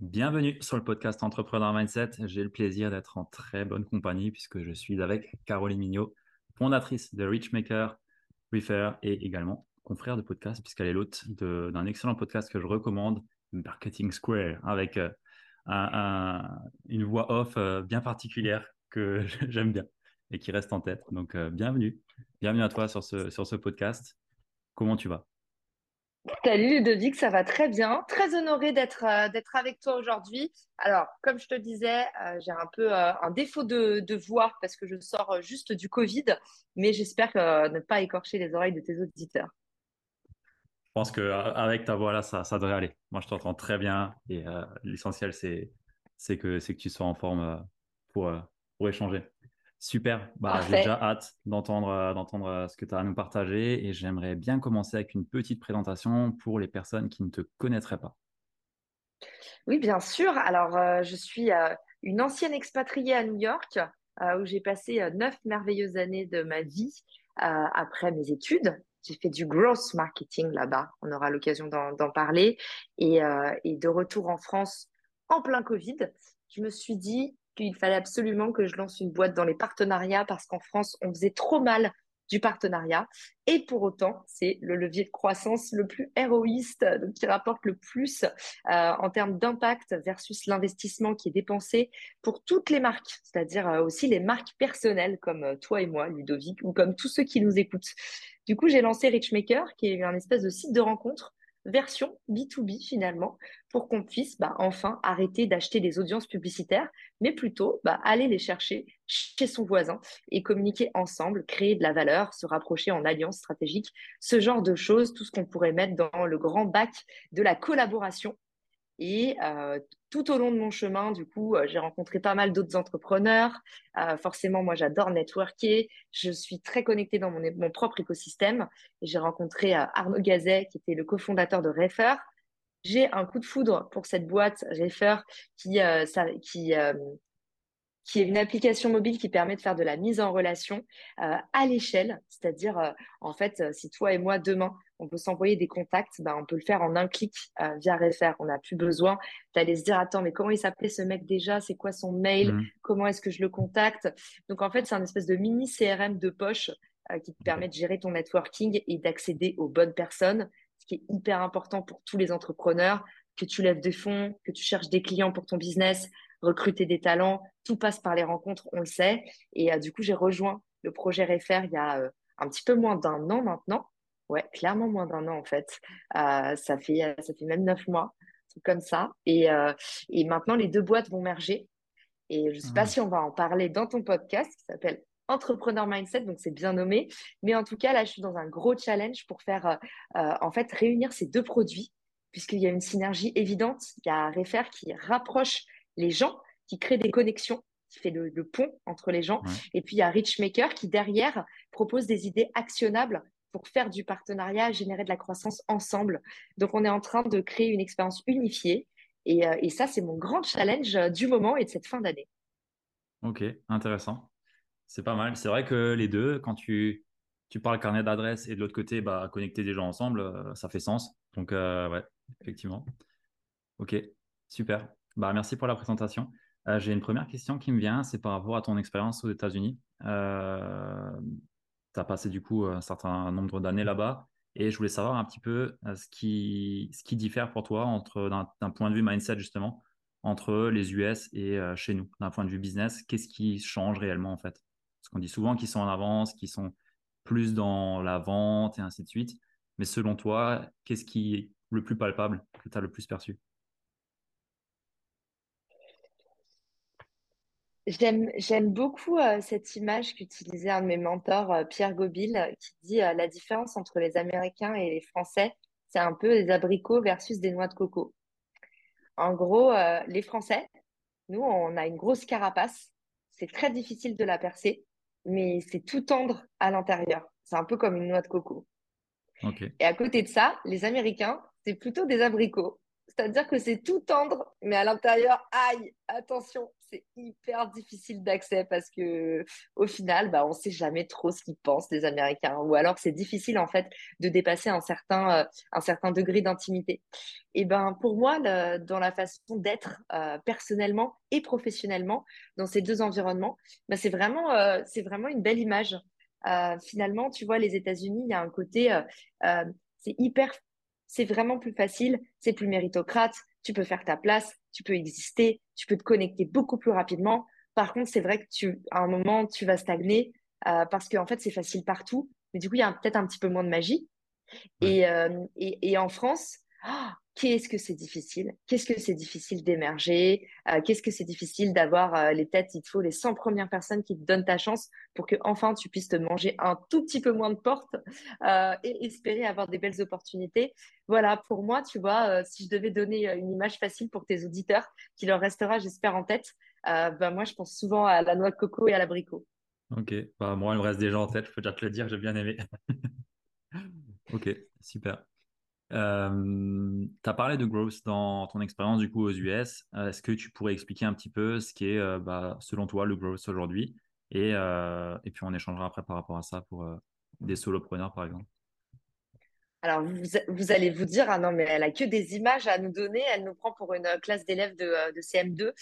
Bienvenue sur le podcast Entrepreneur Mindset. J'ai le plaisir d'être en très bonne compagnie puisque je suis avec Caroline Mignot, fondatrice de Richmaker, Refer et également confrère de podcast puisqu'elle est l'hôte d'un excellent podcast que je recommande, Marketing Square, avec euh, une voix off euh, bien particulière que j'aime bien et qui reste en tête. Donc, euh, bienvenue. Bienvenue à toi sur ce, sur ce podcast. Comment tu vas? Salut Ludovic, ça va très bien. Très honorée d'être euh, d'être avec toi aujourd'hui. Alors, comme je te disais, euh, j'ai un peu euh, un défaut de, de, voix parce que je sors juste du Covid, mais j'espère ne pas écorcher les oreilles de tes auditeurs. Je pense qu'avec ta voix là, ça, ça devrait aller. Moi, je t'entends très bien et l'essentiel, c'est que, que tu sois en forme pour, pour échanger. Super, bah, j'ai déjà hâte d'entendre euh, d'entendre euh, ce que tu as à nous partager et j'aimerais bien commencer avec une petite présentation pour les personnes qui ne te connaîtraient pas. Oui, bien sûr. Alors, euh, je suis une ancienne expatriée à New York où j'ai passé neuf merveilleuses années de ma vie après mes études. J'ai fait du growth marketing là-bas. On aura l'occasion d'en parler. Et, et de retour en France en plein Covid, je me suis dit, qu'il fallait absolument que je lance une boîte dans les partenariats parce qu'en France, on faisait trop mal du partenariat. Et pour autant, c'est le levier de croissance le plus héroïste, qui rapporte le plus euh, en termes d'impact versus l'investissement qui est dépensé pour toutes les marques, c'est-à-dire euh, aussi les marques personnelles comme euh, toi et moi, Ludovic, ou comme tous ceux qui nous écoutent. Du coup, j'ai lancé Richmaker, qui est un espèce de site de rencontre version B2B finalement, pour qu'on puisse bah, enfin arrêter d'acheter des audiences publicitaires, mais plutôt bah, aller les chercher chez son voisin et communiquer ensemble, créer de la valeur, se rapprocher en alliance stratégique, ce genre de choses, tout ce qu'on pourrait mettre dans le grand bac de la collaboration et euh, tout au long de mon chemin, du coup, euh, j'ai rencontré pas mal d'autres entrepreneurs. Euh, forcément, moi, j'adore networker. Je suis très connectée dans mon, mon propre écosystème. J'ai rencontré Arnaud Gazet, qui était le cofondateur de Refer. J'ai un coup de foudre pour cette boîte Refer qui, ça, qui qui est une application mobile qui permet de faire de la mise en relation euh, à l'échelle. C'est-à-dire, euh, en fait, euh, si toi et moi, demain, on peut s'envoyer des contacts, ben, on peut le faire en un clic via Refer. On n'a plus besoin d'aller se dire, attends, mais comment il s'appelait ce mec déjà? C'est quoi son mail? Mmh. Comment est-ce que je le contacte? Donc, en fait, c'est un espèce de mini CRM de poche qui te permet de gérer ton networking et d'accéder aux bonnes personnes, qui est hyper important pour tous les entrepreneurs, que tu lèves des fonds, que tu cherches des clients pour ton business, recruter des talents, tout passe par les rencontres, on le sait. Et euh, du coup, j'ai rejoint le projet Refer il y a euh, un petit peu moins d'un an maintenant. Ouais, clairement moins d'un an en fait. Euh, ça fait ça fait même neuf mois, tout comme ça. Et, et maintenant, les deux boîtes vont merger. Et je ne sais pas mmh. si on va en parler dans ton podcast qui s'appelle Entrepreneur Mindset, donc c'est bien nommé. Mais en tout cas, là, je suis dans un gros challenge pour faire, en fait, réunir ces deux produits, puisqu'il y a une synergie évidente. Il y a Refer qui rapproche les gens, qui créent des connexions, qui fait le, pont entre les gens. Et puis il y a Richmaker qui derrière propose des idées actionnables pour faire du partenariat, générer de la croissance ensemble. Donc on est en train de créer une expérience unifiée. Et, euh, ça, c'est mon grand challenge euh, du moment et de cette fin d'année. Ok, intéressant. C'est pas mal. C'est vrai que les deux, quand tu, parles carnet d'adresse et de l'autre côté, bah, connecter des gens ensemble, euh, ça fait sens. Donc, ouais, effectivement. Ok, super. Bah, merci pour la présentation. Euh, j'ai une première question qui me vient, c'est par rapport à ton expérience aux États-Unis. Euh, tu as passé du coup un certain nombre d'années là-bas et je voulais savoir un petit peu euh, ce, qui, ce qui diffère pour toi entre d'un point de vue mindset justement entre les US et chez nous, d'un point de vue business. Qu'est-ce qui change réellement en fait? Parce qu'on dit souvent qu'ils sont en avance, qu'ils sont plus dans la vente et ainsi de suite. Mais selon toi, qu'est-ce qui est le plus palpable que tu as le plus perçu? J'aime, beaucoup euh, cette image qu'utilisait un de mes mentors, euh, Pierre Gobil, euh, qui dit la différence entre les Américains et les Français, c'est un peu des abricots versus des noix de coco. En gros, les Français, nous, on a une grosse carapace. C'est très difficile de la percer, mais c'est tout tendre à l'intérieur. C'est un peu comme une noix de coco. Et à côté de ça, les Américains, c'est plutôt des abricots. C'est-à-dire que c'est tout tendre, mais à l'intérieur, aïe, attention, c'est hyper difficile d'accès parce que au final, bah, on ne sait jamais trop ce qu'ils pensent les Américains. Ou alors, c'est difficile en fait de dépasser un certain, euh, un certain degré d'intimité. Et ben pour moi, dans la façon d'être euh, personnellement et professionnellement dans ces deux environnements, bah, c'est vraiment, euh, c'est vraiment une belle image. finalement, tu vois, les États-Unis, il y a un côté, c'est hyper c'est vraiment plus facile, c'est plus méritocrate, tu peux faire ta place, tu peux exister, tu peux te connecter beaucoup plus rapidement. Par contre, c'est vrai que tu, à un moment, tu vas stagner euh, parce qu'en fait, c'est facile partout, mais du coup, il y a peut-être un petit peu moins de magie. Euh, et, et, en France, ah, qu'est-ce que c'est difficile Qu'est-ce que c'est difficile d'émerger euh, Qu'est-ce que c'est difficile d'avoir euh, les têtes Il te faut les 100 premières personnes qui te donnent ta chance pour que enfin tu puisses te manger un tout petit peu moins de portes euh, et espérer avoir des belles opportunités. Voilà, pour moi, tu vois, si je devais donner une image facile pour tes auditeurs, qui leur restera, j'espère, en tête, ben moi, je pense souvent à la noix de coco et à l'abricot. Ok, bah, moi, il me reste déjà en tête, je peux déjà te le dire, j'ai bien aimé. ok, super. Euh, tu as parlé de growth dans ton expérience du coup aux US. Euh, est-ce que tu pourrais expliquer un petit peu ce qu'est, euh, bah, selon toi, le growth aujourd'hui? Et, et, puis on échangera après par rapport à ça pour des solopreneurs par exemple. Alors, vous, allez vous dire, ah non, mais elle a que des images à nous donner, elle nous prend pour une classe d'élèves de, de, CM2.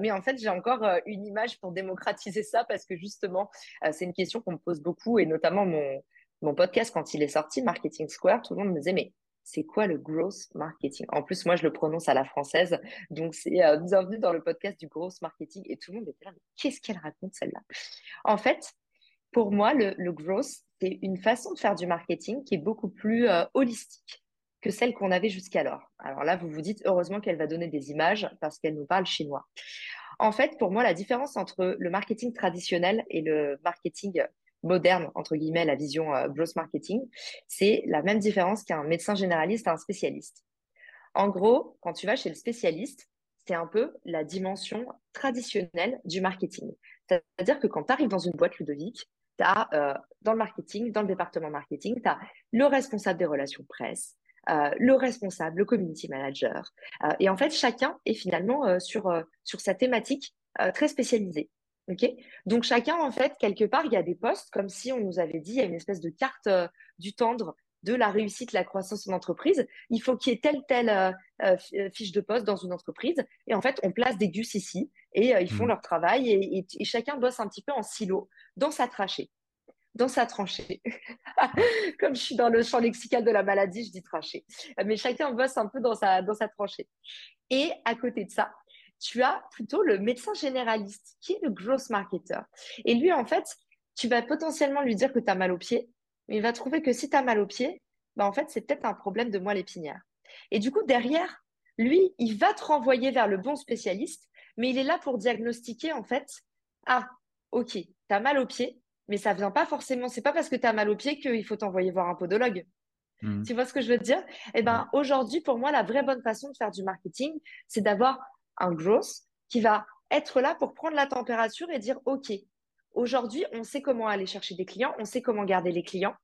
mais en fait, j'ai encore une image pour démocratiser ça parce que justement, c'est une question qu'on me pose beaucoup et notamment mon, mon podcast, quand il est sorti, Marketing Square, tout le monde me disait, mais c'est quoi le growth marketing? En plus, moi, je le prononce à la française. Donc, c'est euh, bienvenue dans le podcast du growth marketing. Et tout le monde était là, mais qu'est-ce qu'elle raconte celle-là? En fait, pour moi, le, growth, c'est une façon de faire du marketing qui est beaucoup plus euh, holistique que celle qu'on avait jusqu'alors. Alors là, vous vous dites, heureusement qu'elle va donner des images parce qu'elle nous parle chinois. En fait, pour moi, la différence entre le marketing traditionnel et le marketing moderne, entre guillemets, la vision euh, growth marketing, c'est la même différence qu'un médecin généraliste à un spécialiste. En gros, quand tu vas chez le spécialiste, c'est un peu la dimension traditionnelle du marketing. C'est-à-dire que quand tu arrives dans une boîte Ludovic, tu as euh, dans le marketing, dans le département marketing, tu as le responsable des relations presse, euh, le responsable, le community manager. et en fait, chacun est finalement sur, sur sa thématique très spécialisée. Donc chacun en fait quelque part il y a des postes comme si on nous avait dit il y a une espèce de carte euh, du tendre de la réussite, la croissance de l'entreprise. Il faut qu'il y ait telle telle euh, euh, fiche de poste dans une entreprise et en fait on place des gus ici et ils font mmh. leur travail et, et, chacun bosse un petit peu en silo dans sa trachée, dans sa tranchée. comme je suis dans le champ lexical de la maladie, je dis trachée, mais chacun bosse un peu dans sa dans sa tranchée. Et à côté de ça, tu as plutôt le médecin généraliste qui est le gross marketer. Et lui, en fait, tu vas potentiellement lui dire que tu as mal au pied, mais il va trouver que si tu as mal au pied, bah, en fait, c'est peut-être un problème de moelle épinière. Et du coup, derrière, lui, il va te renvoyer vers le bon spécialiste, mais il est là pour diagnostiquer, en fait, ah, ok, tu as mal au pied, mais ça vient pas forcément, c'est pas parce que tu as mal au pied qu'il faut t'envoyer voir un podologue. Mmh. Tu vois ce que je veux te dire? Eh ben, aujourd'hui, pour moi, la vraie bonne façon de faire du marketing, c'est d'avoir un growth qui va être là pour prendre la température et dire, OK, aujourd'hui, on sait comment aller chercher des clients, on sait comment garder les clients,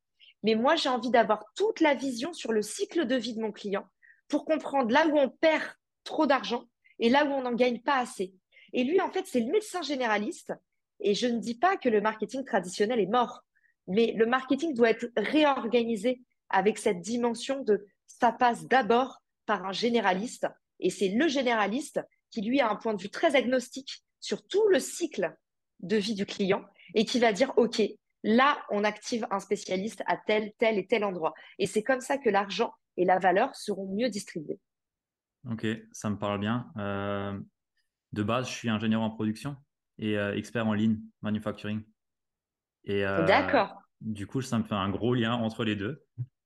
mais moi, j'ai envie d'avoir toute la vision sur le cycle de vie de mon client pour comprendre là où on perd trop d'argent et là où on n'en gagne pas assez. Et lui, en fait, c'est le médecin généraliste. Et je ne dis pas que le marketing traditionnel est mort, mais le marketing doit être réorganisé avec cette dimension de ça passe d'abord par un généraliste. Et c'est le généraliste qui lui a un point de vue très agnostique sur tout le cycle de vie du client et qui va dire, OK, là, on active un spécialiste à tel, tel et tel endroit. Et c'est comme ça que l'argent et la valeur seront mieux distribués. Ok, ça me parle bien. Euh, de base, je suis ingénieur en production et euh, expert en lean manufacturing. Et euh, D'accord. Du coup, ça me fait un gros lien entre les deux,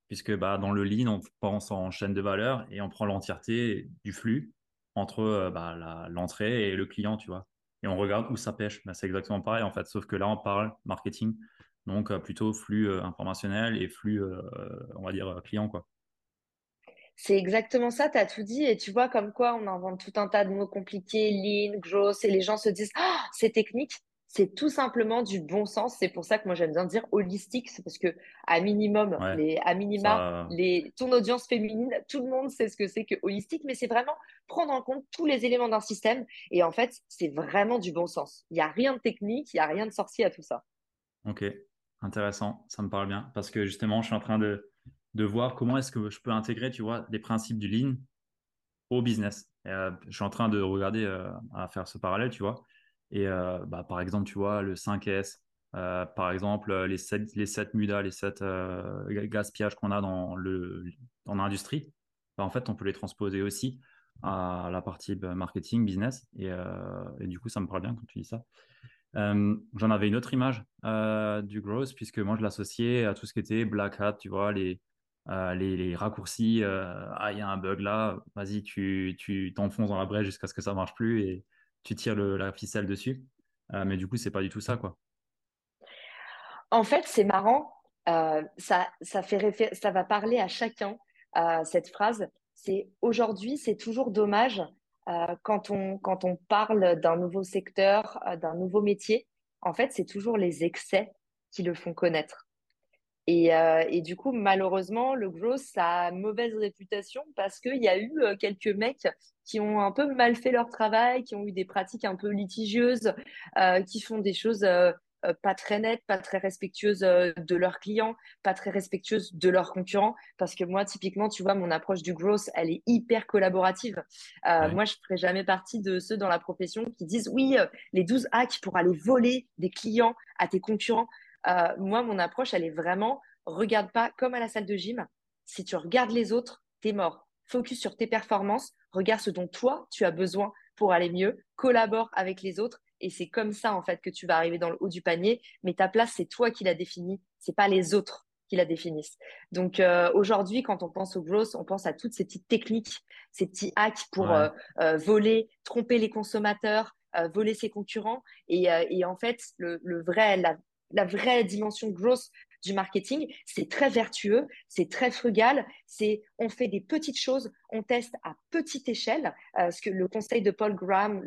puisque bah, dans le lean, on pense en chaîne de valeur et on prend l'entièreté du flux entre euh, bah, l'entrée et le client, tu vois. Et on regarde où ça pêche. Bah, c'est exactement pareil, en fait, sauf que là, on parle marketing, donc euh, plutôt flux euh, informationnel et flux, on va dire, client, quoi. C'est exactement ça, tu as tout dit. Et tu vois, comme quoi on invente tout un tas de mots compliqués, lean, gross, et les gens se disent, oh, c'est technique. C'est tout simplement du bon sens. C'est pour ça que moi j'aime bien dire holistique, c'est parce que à minimum, les, à minima, les, ton audience féminine, tout le monde sait ce que c'est que holistique, mais c'est vraiment prendre en compte tous les éléments d'un système. Et en fait, c'est vraiment du bon sens. Il n'y a rien de technique, il n'y a rien de sorcier à tout ça. Ok, intéressant, ça me parle bien parce que justement, je suis en train de, de voir comment est-ce que je peux intégrer, tu vois, les principes du lean au business. Euh, je suis en train de regarder euh, à faire ce parallèle, tu vois. Et euh, bah, par exemple, tu vois, le 5S, par exemple, les 7, les 7 MUDA, les 7 gaspillages qu'on a dans le dans l'industrie, bah, en fait, on peut les transposer aussi à la partie bah, marketing, business. Et, et, du coup, ça me parle bien quand tu dis ça. J'en avais une autre image du growth, puisque moi, je l'associais à tout ce qui était black hat, tu vois, les, euh, les, raccourcis, euh, ah, il y a un bug là, vas-y, tu, t'enfonces dans la brèche jusqu'à ce que ça marche plus tu tires la ficelle dessus. Euh, mais du coup, c'est pas du tout ça, quoi. En fait, c'est marrant. ça, ça, va parler à chacun, cette phrase. C'est aujourd'hui, c'est toujours dommage quand on parle d'un nouveau secteur, d'un nouveau métier. En fait, c'est toujours les excès qui le font connaître. Euh, et, du coup, malheureusement, le growth, ça a mauvaise réputation parce qu'il y a eu euh, quelques mecs qui ont un peu mal fait leur travail, qui ont eu des pratiques un peu litigieuses, euh, qui font des choses pas très nettes, pas très respectueuses de leurs clients, pas très respectueuses de leurs concurrents. Parce que moi, typiquement, tu vois, mon approche du growth, elle est hyper collaborative. Moi, je ne ferai jamais partie de ceux dans la profession qui disent oui, les 12 hacks pour aller voler des clients à tes concurrents. Euh, moi, mon approche, elle est vraiment, regarde pas comme à la salle de gym. Si tu regardes les autres, t'es mort. Focus sur tes performances, regarde ce dont toi, tu as besoin pour aller mieux, collabore avec les autres. Et c'est comme ça, en fait, que tu vas arriver dans le haut du panier. Mais ta place, c'est toi qui la définis, c'est pas les autres qui la définissent. Donc euh, aujourd'hui, quand on pense au growth, on pense à toutes ces petites techniques, ces petits hacks pour euh, voler, tromper les consommateurs, voler ses concurrents. Et, en fait, le, le vrai, la, la vraie dimension grosse du marketing, c'est très vertueux, c'est très frugal, c'est on fait des petites choses, on teste à petite échelle. Euh, ce que le conseil de Paul Graham,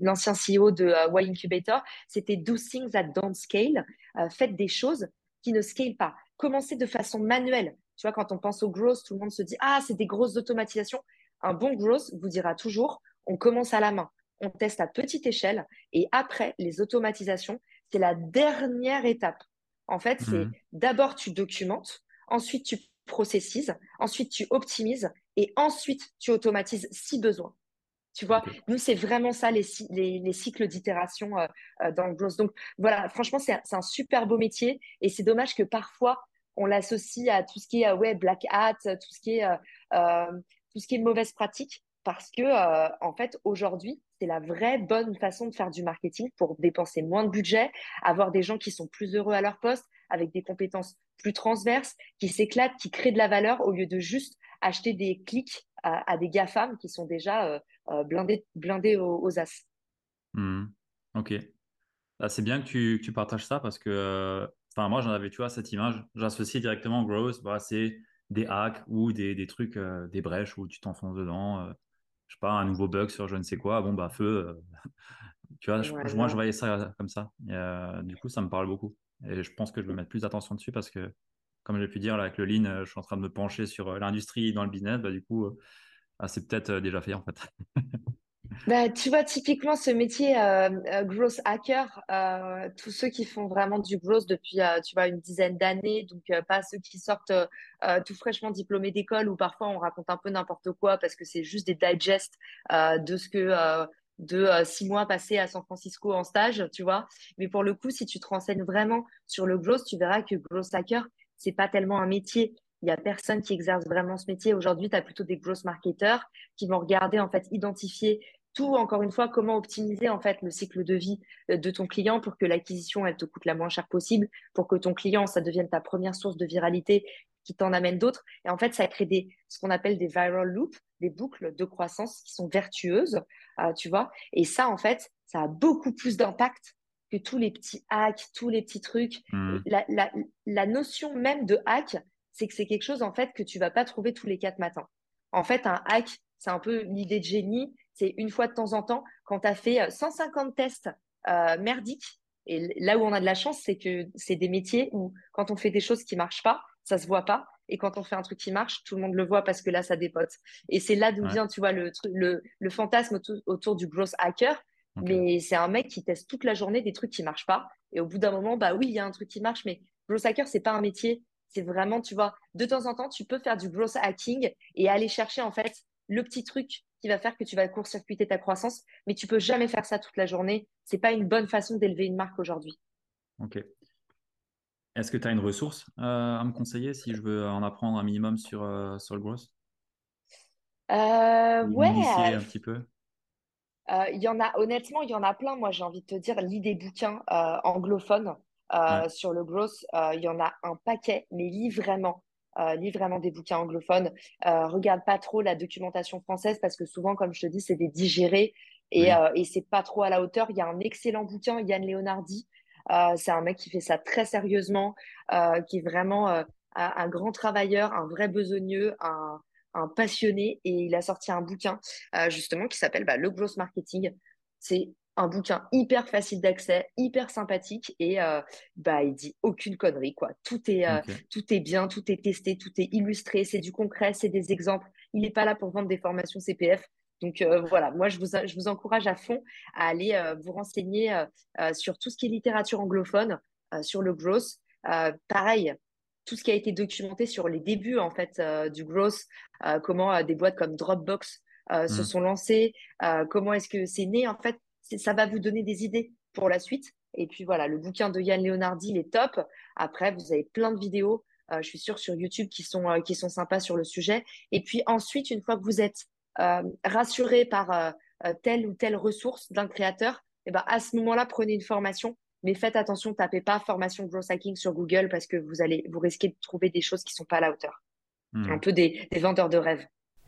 l'ancien CEO de euh, Y Incubator, c'était do things that don't scale. Euh, faites des choses qui ne scale pas. Commencez de façon manuelle. Tu vois, quand on pense au growth, tout le monde se dit ah c'est des grosses automatisations. Un bon growth vous dira toujours on commence à la main on teste à petite échelle et après, les automatisations, c'est la dernière étape. En fait, c'est mhm. d'abord tu documentes, ensuite tu processises, ensuite tu optimises et ensuite tu automatises si besoin. Tu vois, nous, c'est vraiment ça, les, les, cycles d'itération euh, euh, dans le growth. Donc, voilà, franchement, c'est un, super beau métier et c'est dommage que parfois, on l'associe à tout ce qui est euh, ouais, black hat, tout ce qui est, tout ce qui est mauvaise pratique parce que, en fait, aujourd'hui, c'est la vraie bonne façon de faire du marketing pour dépenser moins de budget, avoir des gens qui sont plus heureux à leur poste, avec des compétences plus transverses, qui s'éclatent, qui créent de la valeur au lieu de juste acheter des clics à, des GAFAM qui sont déjà euh, euh, blindés, aux, as. Mmh. Ok. Bah, c'est bien que tu, partages ça parce que euh, moi j'en avais tu vois cette image j'associe directement growth bah, c'est des hacks ou des, des trucs des brèches où tu t'enfonces dedans je sais pas, un nouveau bug sur je ne sais quoi, bon, bah, feu. Euh, tu vois, moi, je voyais ça comme ça. Euh, du coup, ça me parle beaucoup. Et je pense que je vais mettre plus d'attention dessus parce que, comme j'ai pu dire, là, avec le lean, euh, je suis en train de me pencher sur l'industrie dans le business. Bah, du coup, ah, c'est peut-être déjà fait, en fait. Bah, tu vois, typiquement, ce métier euh, euh, growth hacker, euh, tous ceux qui font vraiment du growth depuis, tu vois, une dizaine d'années, donc pas ceux qui sortent tout fraîchement diplômés d'école ou parfois on raconte un peu n'importe quoi parce que c'est juste des digests de ce que de six mois passés à San Francisco en stage, tu vois. Mais pour le coup, si tu te renseignes vraiment sur le growth, tu verras que growth hacker, c'est pas tellement un métier. Il y a personne qui exerce vraiment ce métier. Aujourd'hui, tu as plutôt des growth marketeurs qui vont regarder, en fait, identifier tout, encore une fois, comment optimiser en fait le cycle de vie euh, de ton client pour que l'acquisition elle te coûte la moins chère possible, pour que ton client ça devienne ta première source de viralité qui t'en amène d'autres. Et en fait, ça crée des ce qu'on appelle des viral loops, des boucles de croissance qui sont vertueuses, euh, tu vois. Et ça, en fait, ça a beaucoup plus d'impact que tous les petits hacks, tous les petits trucs. Mmh. La, la, la, notion même de hack, c'est que c'est quelque chose en fait que tu vas pas trouver tous les quatre matins. En fait, un hack, c'est un peu l'idée de génie. C'est une fois de temps en temps, quand tu as fait 150 tests merdiques, et là où on a de la chance, c'est que c'est des métiers où quand on fait des choses qui marchent pas, ça se voit pas. Et quand on fait un truc qui marche, tout le monde le voit parce que là, ça dépote. Et c'est là d'où vient, tu vois, le, le, le fantasme autour, du gross hacker. Mais c'est un mec qui teste toute la journée des trucs qui marchent pas. Et au bout d'un moment, bah oui, il y a un truc qui marche, mais gross hacker, c'est pas un métier. C'est vraiment, tu vois, de temps en temps, tu peux faire du gross hacking et aller chercher, en fait, le petit truc qui va faire que tu vas court-circuiter ta croissance, mais tu peux jamais faire ça toute la journée. C'est pas une bonne façon d'élever une marque aujourd'hui. Ok. Est-ce que tu as une ressource euh, à me conseiller si je veux en apprendre un minimum sur, euh, sur le growth? Euh, Ouais. un petit peu? Il y en a, honnêtement, il y en a plein. Moi, j'ai envie de te dire, lis des bouquins anglophones sur le growth. Il y en a un paquet, mais lis vraiment. Lis vraiment des bouquins anglophones. regarde pas trop la documentation française parce que souvent, comme je te dis, c'est des digérés et, et c'est pas trop à la hauteur. Il y a un excellent bouquin, Yann Leonardi, euh, c'est un mec qui fait ça très sérieusement, euh, qui est vraiment euh, un, grand travailleur, un vrai besogneux, un, passionné. Et il a sorti un bouquin justement qui s'appelle bah, Le Gross Marketing. C'est un bouquin hyper facile d'accès, hyper sympathique et bah il dit aucune connerie quoi. Tout est tout est bien, tout est testé, tout est illustré, c'est du concret, c'est des exemples. Il n'est pas là pour vendre des formations CPF. Donc euh, voilà, moi je vous, je vous encourage à fond à aller euh, vous renseigner euh, sur tout ce qui est littérature anglophone, sur le growth. pareil, tout ce qui a été documenté sur les débuts en fait du growth, comment des boîtes comme Dropbox se mmh. sont lancées, comment est-ce que c'est né en fait, ça va vous donner des idées pour la suite. Et puis voilà, le bouquin de Yann Leonardi, il est top. Après, vous avez plein de vidéos, je suis sûre, sur YouTube qui sont, qui sont sympas sur le sujet. Et puis ensuite, une fois que vous êtes euh, rassuré par euh, euh, telle ou telle ressource d'un créateur, et eh ben, à ce moment-là, prenez une formation. Mais faites attention, tapez pas formation growth hacking sur Google parce que vous allez vous risquez de trouver des choses qui sont pas à la hauteur. Hmm. Un peu des, des vendeurs de rêves.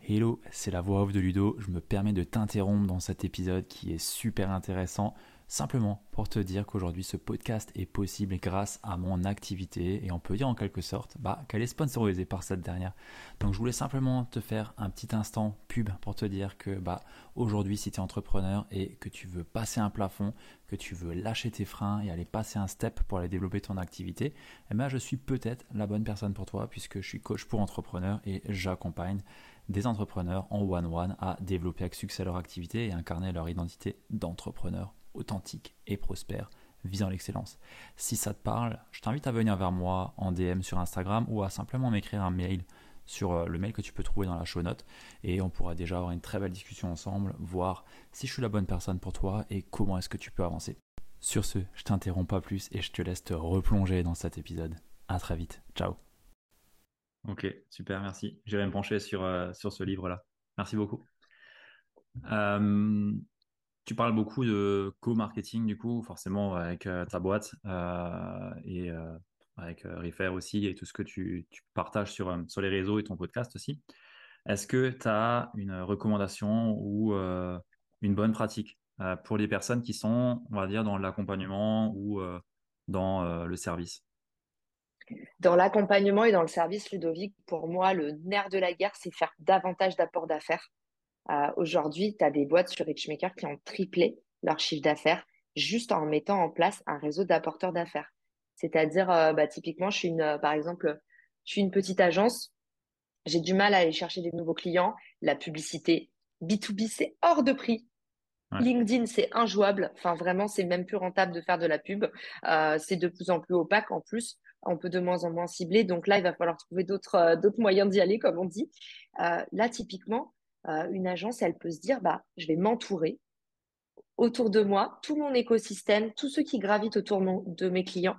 Hello, c'est la voix off de Ludo. Je me permets de t'interrompre dans cet épisode qui est super intéressant. Simplement pour te dire qu'aujourd'hui ce podcast est possible grâce à mon activité et on peut dire en quelque sorte bah, qu'elle est sponsorisée par cette dernière. Donc je voulais simplement te faire un petit instant pub pour te dire que bah, aujourd'hui si tu es entrepreneur et que tu veux passer un plafond, que tu veux lâcher tes freins et aller passer un step pour aller développer ton activité, eh ben, je suis peut-être la bonne personne pour toi puisque je suis coach pour entrepreneurs et j'accompagne des entrepreneurs en one-one à développer avec succès leur activité et incarner leur identité d'entrepreneur authentique et prospère visant l'excellence. Si ça te parle, je t'invite à venir vers moi en DM sur Instagram ou à simplement m'écrire un mail sur euh, le mail que tu peux trouver dans la show note et on pourra déjà avoir une très belle discussion ensemble, voir si je suis la bonne personne pour toi et comment est-ce que tu peux avancer. Sur ce, je t'interromps pas plus et je te laisse te replonger dans cet épisode. À très vite. Ciao. Ok, super, merci. J'irai me pencher sur, euh, sur ce livre-là. Merci beaucoup. Euh, tu parles beaucoup de co-marketing, du coup, forcément, avec euh, ta boîte et avec Refer aussi et tout ce que tu, partages sur, sur les réseaux et ton podcast aussi. Est-ce que tu as une recommandation ou une bonne pratique pour les personnes qui sont, on va dire, dans l'accompagnement ou dans le service? Dans l'accompagnement et dans le service, Ludovic, pour moi, le nerf de la guerre, c'est faire davantage d'apports d'affaires. Euh, aujourd'hui, tu as des boîtes sur Richmaker qui ont triplé leur chiffre d'affaires juste en mettant en place un réseau d'apporteurs d'affaires. C'est-à-dire, euh, bah, typiquement, je suis une, euh, par exemple, je suis une petite agence, j'ai du mal à aller chercher des nouveaux clients. La publicité B2B, c'est hors de prix. LinkedIn, c'est injouable. Enfin, vraiment, c'est même plus rentable de faire de la pub. c'est de plus en plus opaque en plus. On peut de moins en moins cibler. Donc là, il va falloir trouver d'autres d'autres moyens d'y aller, comme on dit. là, typiquement, euh, une agence, elle peut se dire, bah, je vais m'entourer autour de moi, tout mon écosystème, tous ceux qui gravitent autour de mes clients.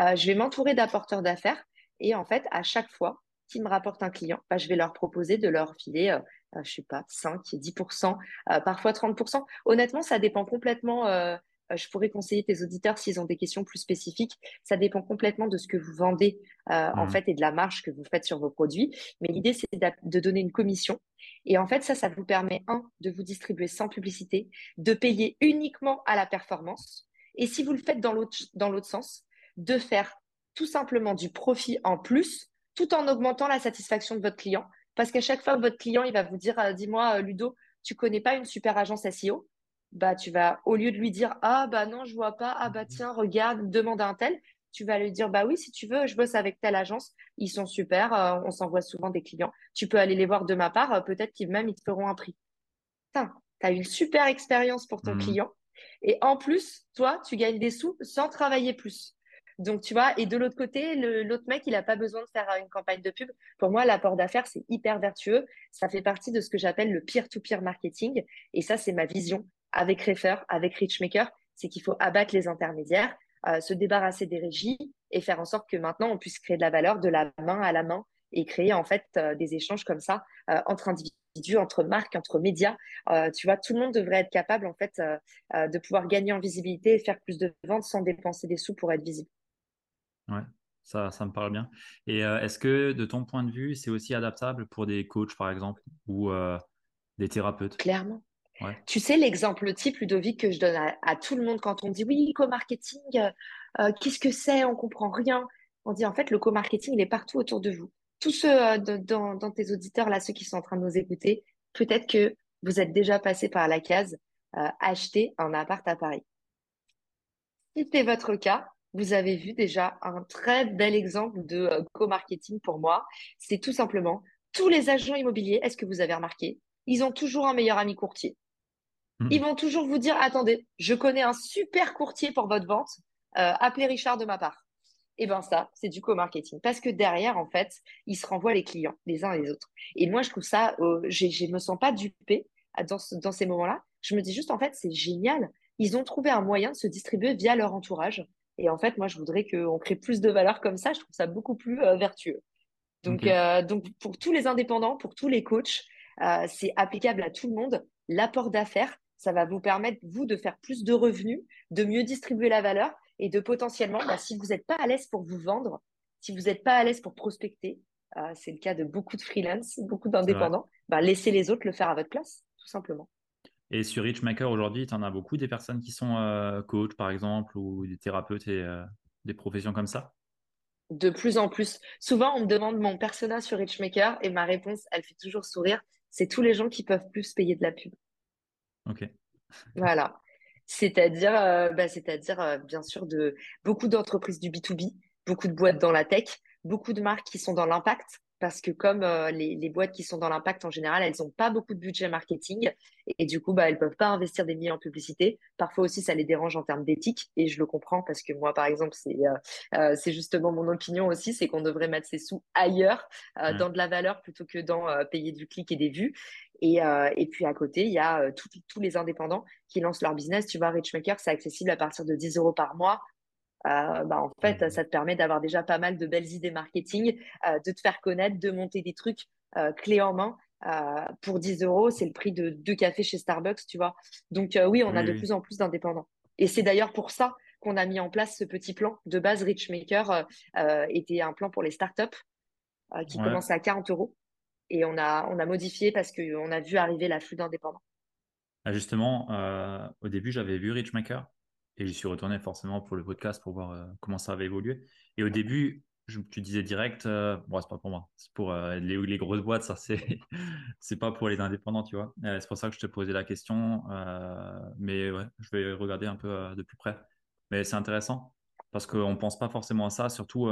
Euh, je vais m'entourer d'apporteurs d'affaires et en fait, à chaque fois qu'ils me rapportent un client, bah, je vais leur proposer de leur filer, euh, je sais pas, 5, 10%, parfois 30%. Honnêtement, ça dépend complètement euh, je pourrais conseiller tes auditeurs s'ils ont des questions plus spécifiques. Ça dépend complètement de ce que vous vendez euh, en mmh. fait et de la marge que vous faites sur vos produits. Mais l'idée, c'est de donner une commission. Et en fait, ça, ça vous permet, un, de vous distribuer sans publicité, de payer uniquement à la performance. Et si vous le faites dans l'autre sens, de faire tout simplement du profit en plus tout en augmentant la satisfaction de votre client. Parce qu'à chaque fois, votre client, il va vous dire, dis-moi, Ludo, tu connais pas une super agence SEO bah, tu vas, au lieu de lui dire, ah, bah non, je vois pas, ah, bah tiens, regarde, demande à un tel, tu vas lui dire, bah oui, si tu veux, je bosse avec telle agence, ils sont super, euh, on s'envoie souvent des clients. Tu peux aller les voir de ma part, euh, peut-être qu'ils même ils te feront un prix. tu as une super expérience pour ton mmh. client. Et en plus, toi, tu gagnes des sous sans travailler plus. Donc, tu vois, et de l'autre côté, l'autre mec, il n'a pas besoin de faire euh, une campagne de pub. Pour moi, l'apport d'affaires, c'est hyper vertueux. Ça fait partie de ce que j'appelle le peer-to-peer marketing. Et ça, c'est ma vision avec Refer, avec Richmaker. C'est qu'il faut abattre les intermédiaires, euh, se débarrasser des régies et faire en sorte que maintenant, on puisse créer de la valeur de la main à la main et créer en fait euh, des échanges comme ça entre individus, entre marques, entre médias. tu vois, tout le monde devrait être capable en fait de pouvoir gagner en visibilité et faire plus de ventes sans dépenser des sous pour être visible. Ouais, ça, ça me parle bien. Et euh, est-ce que, de ton point de vue, c'est aussi adaptable pour des coachs, par exemple, ou euh, des thérapeutes? Clairement. Tu sais, l'exemple type, Ludovic, que je donne à, tout le monde quand on dit oui, co-marketing, euh, qu'est-ce que c'est? On comprend rien. On dit en fait, le co-marketing, il est partout autour de vous. Tous ceux dans, dans, tes auditeurs, là, ceux qui sont en train de nous écouter, peut-être que vous êtes déjà passé par la case acheter un appart à Paris. Si c'est votre cas, vous avez vu déjà un très bel exemple de euh, co-marketing pour moi. C'est tout simplement tous les agents immobiliers, est-ce que vous avez remarqué, ils ont toujours un meilleur ami courtier. Ils vont toujours vous dire, attendez, je connais un super courtier pour votre vente, euh, appelez Richard de ma part. Et eh bien ça, c'est du co-marketing. Parce que derrière, en fait, ils se renvoient les clients, les uns et les autres. Et moi, je trouve ça, euh, je ne me sens pas dupée dans, dans ces moments-là. Je me dis juste, en fait, c'est génial. Ils ont trouvé un moyen de se distribuer via leur entourage. Et en fait, moi, je voudrais qu'on crée plus de valeur comme ça. Je trouve ça beaucoup plus euh, vertueux. Donc, euh, donc, pour tous les indépendants, pour tous les coachs, euh, c'est applicable à tout le monde. L'apport d'affaires, ça va vous permettre, vous, de faire plus de revenus, de mieux distribuer la valeur et de potentiellement, bah, si vous n'êtes pas à l'aise pour vous vendre, si vous n'êtes pas à l'aise pour prospecter, c'est le cas de beaucoup de freelance, beaucoup d'indépendants, bah, laissez les autres le faire à votre place, tout simplement. Et sur Richmaker aujourd'hui, tu en as beaucoup des personnes qui sont euh, coachs, par exemple, ou des thérapeutes et euh, des professions comme ça? De plus en plus. Souvent, on me demande mon persona sur Richmaker et ma réponse, elle fait toujours sourire. C'est tous les gens qui peuvent plus payer de la pub. Ok. voilà. C'est-à-dire, euh, bah, c'est-à-dire bien sûr, de beaucoup d'entreprises du B2B, beaucoup de boîtes dans la tech, beaucoup de marques qui sont dans l'impact, parce que comme euh, les, boîtes qui sont dans l'impact en général, elles n'ont pas beaucoup de budget marketing et, du coup, bah, elles ne peuvent pas investir des milliers en publicité. Parfois aussi, ça les dérange en termes d'éthique et je le comprends parce que moi, par exemple, c'est euh, euh, justement mon opinion aussi, c'est qu'on devrait mettre ses sous ailleurs, dans de la valeur plutôt que dans payer du clic et des vues. Et, et puis à côté, il y a tous les indépendants qui lancent leur business. Tu vois, Richmaker, c'est accessible à partir de 10 euros par mois. Euh, bah, en fait, mmh. ça te permet d'avoir déjà pas mal de belles idées marketing, euh, de te faire connaître, de monter des trucs euh, clés en main. pour 10 euros, c'est le prix de deux cafés chez Starbucks, tu vois. Donc oui, on a de plus en plus d'indépendants. Et c'est d'ailleurs pour ça qu'on a mis en place ce petit plan. De base, Richmaker était un plan pour les startups qui commençait à 40 euros. Et on a, on a modifié parce qu'on a vu arriver l'afflux d'indépendants. Ah, justement, au début, j'avais vu Richmaker et j'y suis retourné forcément pour le podcast pour voir euh, comment ça avait évolué. Et au début, tu disais direct, euh, bon, c'est pas pour moi, c'est pour euh, les, grosses boîtes, ça c'est, c'est pas pour les indépendants, tu vois. c'est pour ça que je te posais la question, mais ouais, je vais regarder un peu de plus près. Mais c'est intéressant parce qu'on pense pas forcément à ça, surtout,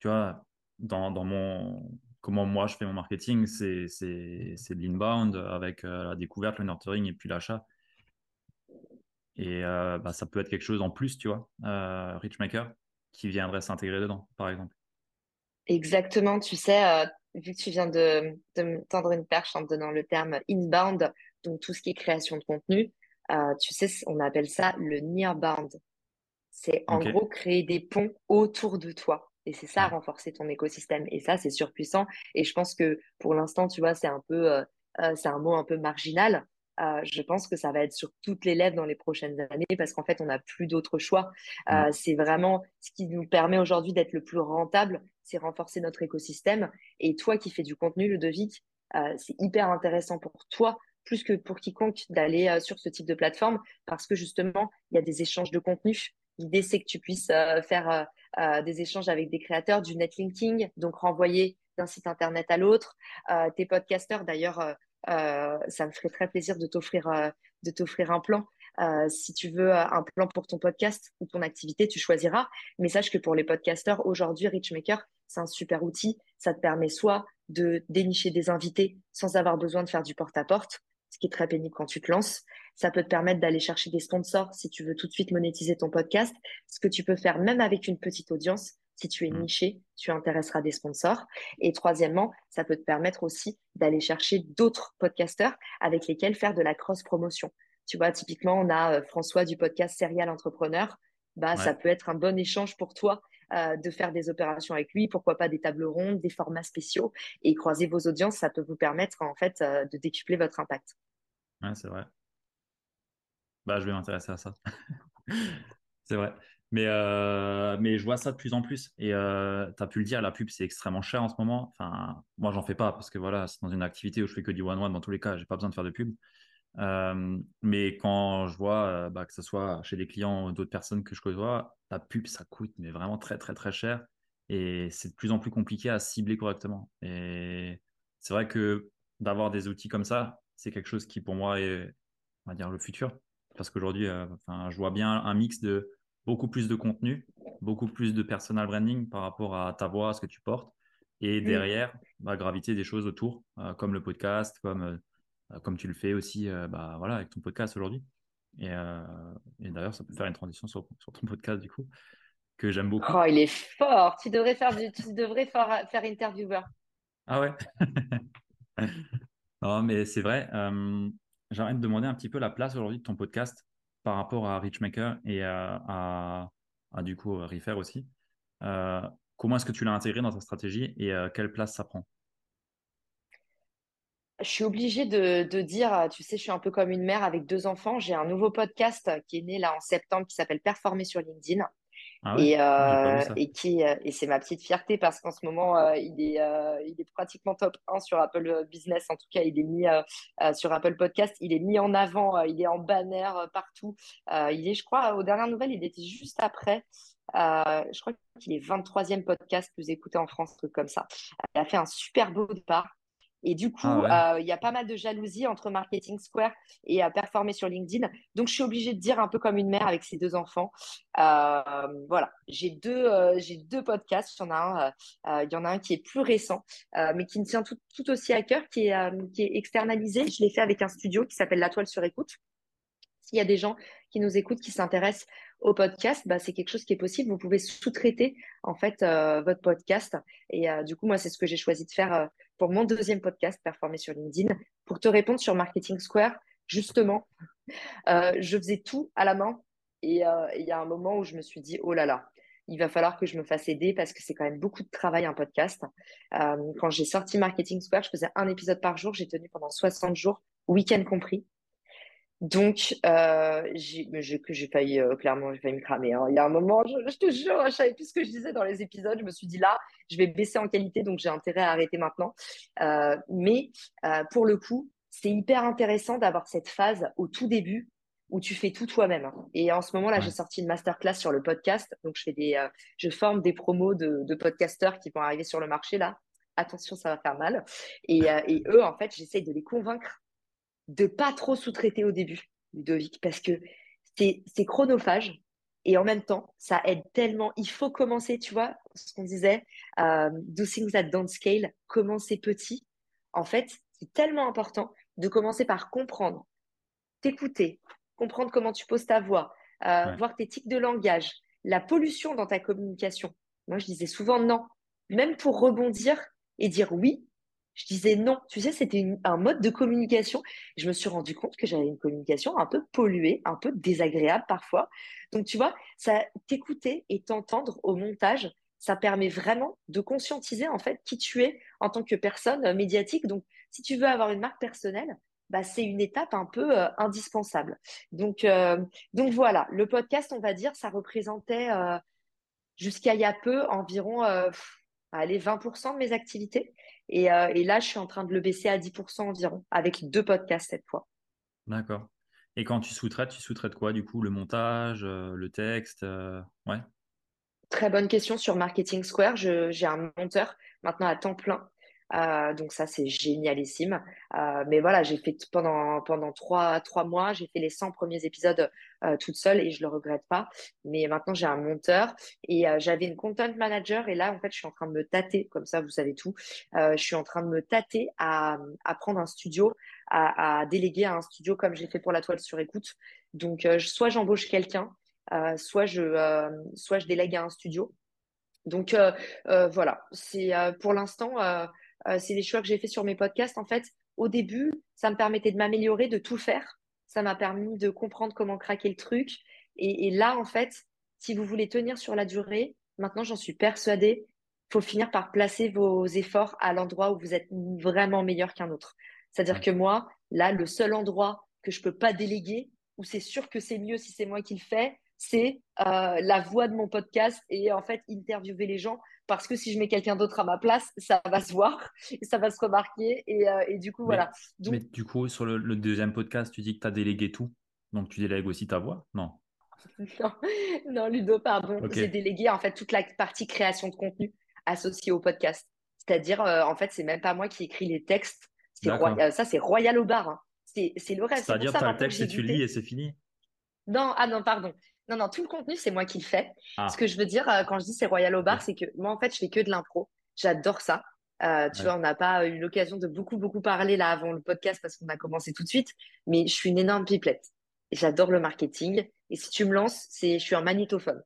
tu vois, dans, dans, mon, comment moi je fais mon marketing, c'est, de l'inbound avec la découverte, le nurturing et puis l'achat. Et euh, bah, ça peut être quelque chose en plus, tu vois, euh, Richmaker, qui viendrait s'intégrer dedans, par exemple. Exactement, tu sais, euh, vu que tu viens de, de, me tendre une perche en donnant le terme inbound, donc tout ce qui est création de contenu, euh, tu sais, on appelle ça le nearbound. C'est en gros créer des ponts autour de toi. Et c'est ça, renforcer ton écosystème. Et ça, c'est surpuissant. Et je pense que pour l'instant, tu vois, c'est un peu, euh, c'est un mot un peu marginal. Euh, je pense que ça va être sur toutes les lèvres dans les prochaines années parce qu'en fait, on n'a plus d'autre choix. Euh, c'est vraiment ce qui nous permet aujourd'hui d'être le plus rentable, c'est renforcer notre écosystème. Et toi qui fais du contenu, Ludovic, euh, c'est hyper intéressant pour toi, plus que pour quiconque, d'aller sur ce type de plateforme parce que justement, il y a des échanges de contenu. L'idée, c'est que tu puisses faire des échanges avec des créateurs, du netlinking, donc renvoyer d'un site internet à l'autre. tes podcasteurs, d'ailleurs, ça me ferait très plaisir de t'offrir de t'offrir un plan. si tu veux un plan pour ton podcast ou ton activité, tu choisiras. Mais sache que pour les podcasteurs, aujourd'hui, Richmaker, c'est un super outil. Ça te permet soit de dénicher des invités sans avoir besoin de faire du porte-à-porte, ce qui est très pénible quand tu te lances. Ça peut te permettre d'aller chercher des sponsors si tu veux tout de suite monétiser ton podcast, ce que tu peux faire même avec une petite audience. Si tu es mmh. niché, tu intéresseras des sponsors. Et troisièmement, ça peut te permettre aussi d'aller chercher d'autres podcasteurs avec lesquels faire de la cross-promotion. Tu vois, typiquement, on a euh, François du podcast Serial Entrepreneur. Bah, ça peut être un bon échange pour toi euh, de faire des opérations avec lui, pourquoi pas des tables rondes, des formats spéciaux et croiser vos audiences, ça peut vous permettre en fait euh, de décupler votre impact. Ouais, c'est vrai. Bah, je vais m'intéresser à ça. c'est vrai. Mais, euh, mais je vois ça de plus en plus. Et tu as pu le dire, la pub, c'est extrêmement cher en ce moment. Enfin, moi, j'en fais pas parce que voilà, c'est dans une activité où je fais que du one-one dans tous les cas. J'ai pas besoin de faire de pub. Euh, mais quand je vois euh, bah, que ce soit chez des clients ou d'autres personnes que je côtoie, la pub, ça coûte mais vraiment très, très, très cher. Et c'est de plus en plus compliqué à cibler correctement. Et c'est vrai que d'avoir des outils comme ça, c'est quelque chose qui pour moi est, on va dire, le futur. Parce qu'aujourd'hui, euh, enfin, je vois bien un mix de beaucoup plus de contenu, beaucoup plus de personal branding par rapport à ta voix, à ce que tu portes. Et derrière, bah, graviter des choses autour, comme le podcast, comme euh, comme tu le fais aussi euh, bah, voilà, avec ton podcast aujourd'hui. Et, euh, et d'ailleurs, ça peut faire une transition sur, sur, ton podcast, du coup, que j'aime beaucoup. Oh, il est fort. Tu devrais faire, du, tu devrais faire, faire intervieweur. Ah ouais? Non, mais c'est vrai. Euh, J'aimerais te demander un petit peu la place aujourd'hui de ton podcast par rapport à Richmaker et à, à, du coup Refer aussi. comment est-ce que tu l'as intégré dans ta stratégie et quelle place ça prend? Je suis obligée de, dire, tu sais, je suis un peu comme une mère avec deux enfants. J'ai un nouveau podcast qui est né là en septembre qui s'appelle Performer sur LinkedIn. Ah et, euh, et, qui euh, et c'est ma petite fierté parce qu'en ce moment euh, il est il est pratiquement top 1 sur Apple Business. En tout cas il est mis sur Apple Podcast. Il est mis en avant il est en banner partout. Il est je crois aux dernières nouvelles il était juste après. Je crois qu'il est 23e podcast plus écouté en France truc comme ça. Il a fait un super beau départ et du coup, ah euh, il y a pas mal de jalousie entre Marketing Square et à performer sur LinkedIn. Donc, je suis obligée de dire un peu comme une mère avec ses deux enfants. Euh, voilà, j'ai deux, euh, j'ai deux podcasts. Il y, en a un, il y en a un qui est plus récent, mais qui me tient tout, tout, aussi à cœur, qui est, qui est externalisé. Je l'ai fait avec un studio qui s'appelle La Toile sur écoute. S'il y a des gens qui nous écoutent, qui s'intéressent au podcast, bah, c'est quelque chose qui est possible. Vous pouvez sous-traiter en fait votre podcast. Et du coup, moi, c'est ce que j'ai choisi de faire pour mon deuxième podcast, Performer sur LinkedIn. Pour te répondre sur Marketing Square, justement, euh, je faisais tout à la main. Et euh, il y a un moment où je me suis dit, oh là là, il va falloir que je me fasse aider parce que c'est quand même beaucoup de travail un podcast. Euh, quand j'ai sorti Marketing Square, je faisais un épisode par jour. J'ai tenu pendant 60 jours, week-end compris. Donc, euh, j'ai failli, euh, clairement, j'ai failli me cramer. Hein. Il y a un moment, je, te jure, je savais plus ce que je disais dans les épisodes. Je me suis dit là, je vais baisser en qualité, donc j'ai intérêt à arrêter maintenant. Euh, mais pour le coup, c'est hyper intéressant d'avoir cette phase au tout début où tu fais tout toi-même. Hein. Et en ce moment là, j'ai sorti une masterclass sur le podcast, donc je fais des, je forme des promos de, de podcasteurs qui vont arriver sur le marché là. Attention, ça va faire mal. Et, et eux, en fait, j'essaye de les convaincre de pas trop sous-traiter au début, Ludovic, parce que c'est chronophage et en même temps, ça aide tellement. Il faut commencer, tu vois, ce qu'on disait, euh, do things that don't scale, commencer petit. En fait, c'est tellement important de commencer par comprendre, t'écouter, comprendre comment tu poses ta voix, euh, voir tes tics de langage, la pollution dans ta communication. Moi, je disais souvent non, même pour rebondir et dire oui, je disais non. Tu sais, c'était un mode de communication. Je me suis rendu compte que j'avais une communication un peu polluée, un peu désagréable parfois. Donc, tu vois, t'écouter et t'entendre au montage, ça permet vraiment de conscientiser en fait qui tu es en tant que personne euh, médiatique. Donc, si tu veux avoir une marque personnelle, bah, c'est une étape un peu euh, indispensable. Donc, euh, donc voilà, le podcast, on va dire, ça représentait jusqu'à il y a peu environ allez, 20% de mes activités. Et, euh, et, là, je suis en train de le baisser à 10% environ, avec deux podcasts cette fois. D'accord. Et quand tu sous-traites, tu sous-traites quoi du coup? Le montage, euh, le texte, euh, ouais. Très bonne question sur Marketing Square. Je- j'ai un monteur maintenant à temps plein. Euh, donc ça, c'est génialissime. Euh, mais voilà, j'ai fait pendant, trois, mois, j'ai fait les 100 premiers épisodes euh, toute seule et je le regrette pas. Mais maintenant, j'ai un monteur et j'avais une content manager et là, en fait, je suis en train de me tâter, comme ça, vous savez tout. Je suis en train de me tâter à, à prendre un studio, à, à déléguer à un studio comme j'ai fait pour la toile sur écoute. Donc, soit j'embauche quelqu'un soit je, soit je délègue à un studio. Donc voilà, c'est pour l'instant, euh, c'est les choix que j'ai fait sur mes podcasts. En fait, au début, ça me permettait de m'améliorer, de tout faire. Ça m'a permis de comprendre comment craquer le truc. Et, et là, en fait, si vous voulez tenir sur la durée, maintenant, j'en suis persuadée, il faut finir par placer vos efforts à l'endroit où vous êtes vraiment meilleur qu'un autre. C'est-à-dire que moi, là, le seul endroit que je peux pas déléguer, où c'est sûr que c'est mieux si c'est moi qui le fais, c'est euh, la voix de mon podcast et en fait interviewer les gens parce que si je mets quelqu'un d'autre à ma place, ça va se voir, ça va se remarquer et, euh, et du coup Mais, voilà. mais Donc du coup, sur le, le deuxième podcast, tu dis que tu as délégué tout. Donc tu délègues aussi ta voix? Non. non, non Ludo, pardon, j'ai délégué en fait toute la partie création de contenu associée au podcast. C'est-à-dire euh, en fait c'est même pas moi qui écris les textes, euh, ça c'est Royal au bar. hein. C'est c'est le pour C'est-à-dire, tu as le texte et tu lis et c'est fini? Non, ah non, pardon. Non, non, tout le contenu, c'est moi qui le fais. Ce que Ah, je veux dire, euh, quand je dis c'est Royal au bar, c'est que moi, en fait, je fais que de l'impro. J'adore ça. Euh, tu Ouais. vois, on n'a pas eu l'occasion de beaucoup, beaucoup parler là avant le podcast parce qu'on a commencé tout de suite. Mais je suis une énorme pipelette. Et J'adore le marketing. Et si tu me lances, c'est, je suis un magnétophone.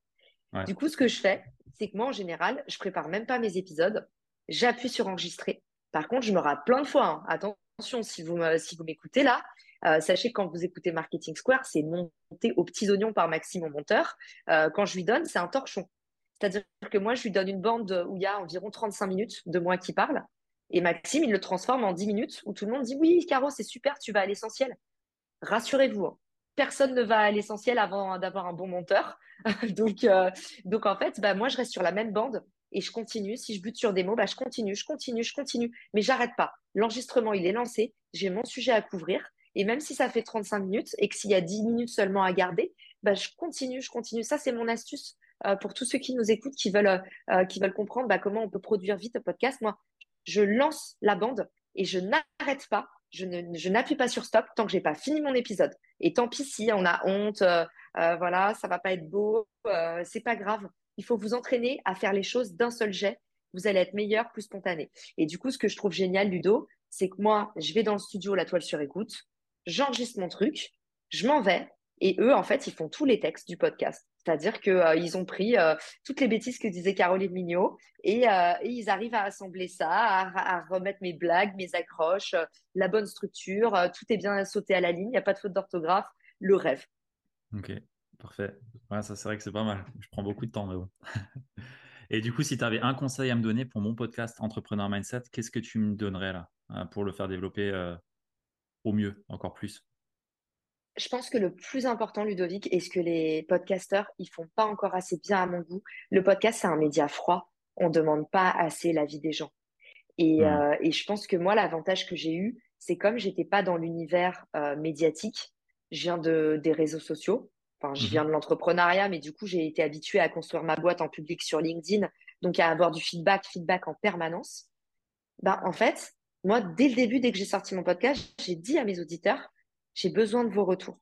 Ouais. Du coup, ce que je fais, c'est que moi, en général, je prépare même pas mes épisodes. J'appuie sur enregistrer. Par contre, je me rate plein de fois. hein. Attention, si vous m'écoutez là, euh, sachez que quand vous écoutez Marketing Square, c'est monté aux petits oignons par Maxime, mon monteur. Euh, quand je lui donne, c'est un torchon. C'est-à-dire que moi, je lui donne une bande où il y a environ 35 minutes de moi qui parle. Et Maxime, il le transforme en 10 minutes où tout le monde dit Oui, Caro, c'est super, tu vas à l'essentiel. Rassurez-vous, hein, personne ne va à l'essentiel avant d'avoir un bon monteur. donc, euh, donc, en fait, bah, moi, je reste sur la même bande et je continue. Si je bute sur des mots, bah, je continue, je continue, je continue. Mais j'arrête pas. L'enregistrement, il est lancé. J'ai mon sujet à couvrir. Et même si ça fait 35 minutes et que s'il y a 10 minutes seulement à garder, bah, je continue, je continue. Ça, c'est mon astuce euh, pour tous ceux qui nous écoutent, qui veulent, euh, qui veulent comprendre bah, comment on peut produire vite un podcast. Moi, je lance la bande et je n'arrête pas je n'appuie pas sur stop tant que j'ai pas fini mon épisode. Et tant pis si on a honte, euh, euh, voilà, ça va pas être beau, euh, c'est pas grave. Il faut vous entraîner à faire les choses d'un seul jet. Vous allez être meilleur, plus spontané. Et du coup, ce que je trouve génial, Ludo, c'est que moi, je vais dans le studio, la toile sur écoute, j'enregistre mon truc, je m'en vais, et eux, en fait, ils font tous les textes du podcast. C'est-à-dire que euh, ont pris euh, toutes les bêtises que disait Caroline Mignot et, euh, ils arrivent à assembler ça, à, remettre mes blagues, mes accroches, la bonne structure, tout est bien sauté à la ligne, il n'y a pas de faute d'orthographe, le rêve. Ok. Parfait. Ça, c'est vrai que c'est pas mal. Je prends beaucoup de temps, mais bon. Et du coup, si tu avais un conseil à me donner pour mon podcast Entrepreneur Mindset, qu'est-ce que tu me donnerais là, pour le faire développer au mieux, encore plus? Je pense que le plus important, Ludovic, et ce que les podcasteurs, ils font pas encore assez bien à mon goût, le podcast, c'est un média froid. On ne demande pas assez l'avis des gens. Et, Hmm. euh, et je pense que moi, l'avantage que j'ai eu, c'est comme j'étais pas dans l'univers euh, médiatique, je viens de, des réseaux sociaux, enfin, je viens Mhm. de l'entrepreneuriat, mais du coup, j'ai été habituée à construire ma boîte en public sur LinkedIn, donc à avoir du feedback, feedback en permanence. Ben, en fait, moi, dès le début, dès que j'ai sorti mon podcast, j'ai dit à mes auditeurs, j'ai besoin de vos retours.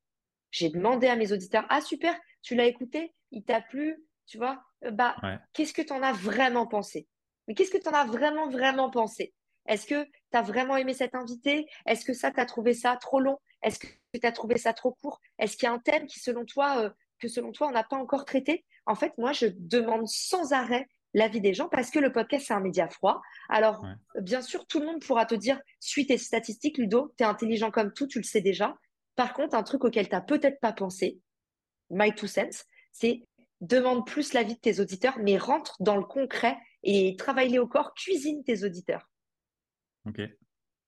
J'ai demandé à mes auditeurs, ah super, tu l'as écouté, il t'a plu, tu vois, Euh, bah, Ouais. qu'est-ce que tu en as vraiment pensé? Mais qu'est-ce que tu en as vraiment, vraiment pensé? Est-ce que tu as vraiment aimé cet invité? Est-ce que ça, tu as trouvé ça trop long? Est-ce que tu as trouvé ça trop court? Est-ce qu'il y a un thème qui, selon toi, euh, que selon toi, on n'a pas encore traité? En fait, moi, je demande sans arrêt l'avis des gens parce que le podcast, c'est un média froid. Alors, Ouais. bien sûr, tout le monde pourra te dire, suis tes statistiques, Ludo, tu es intelligent comme tout, tu le sais déjà. Par contre, un truc auquel tu n'as peut-être pas pensé, my two cents, c'est demande plus l'avis de tes auditeurs, mais rentre dans le concret et travaille-les au corps, cuisine tes auditeurs. Ok.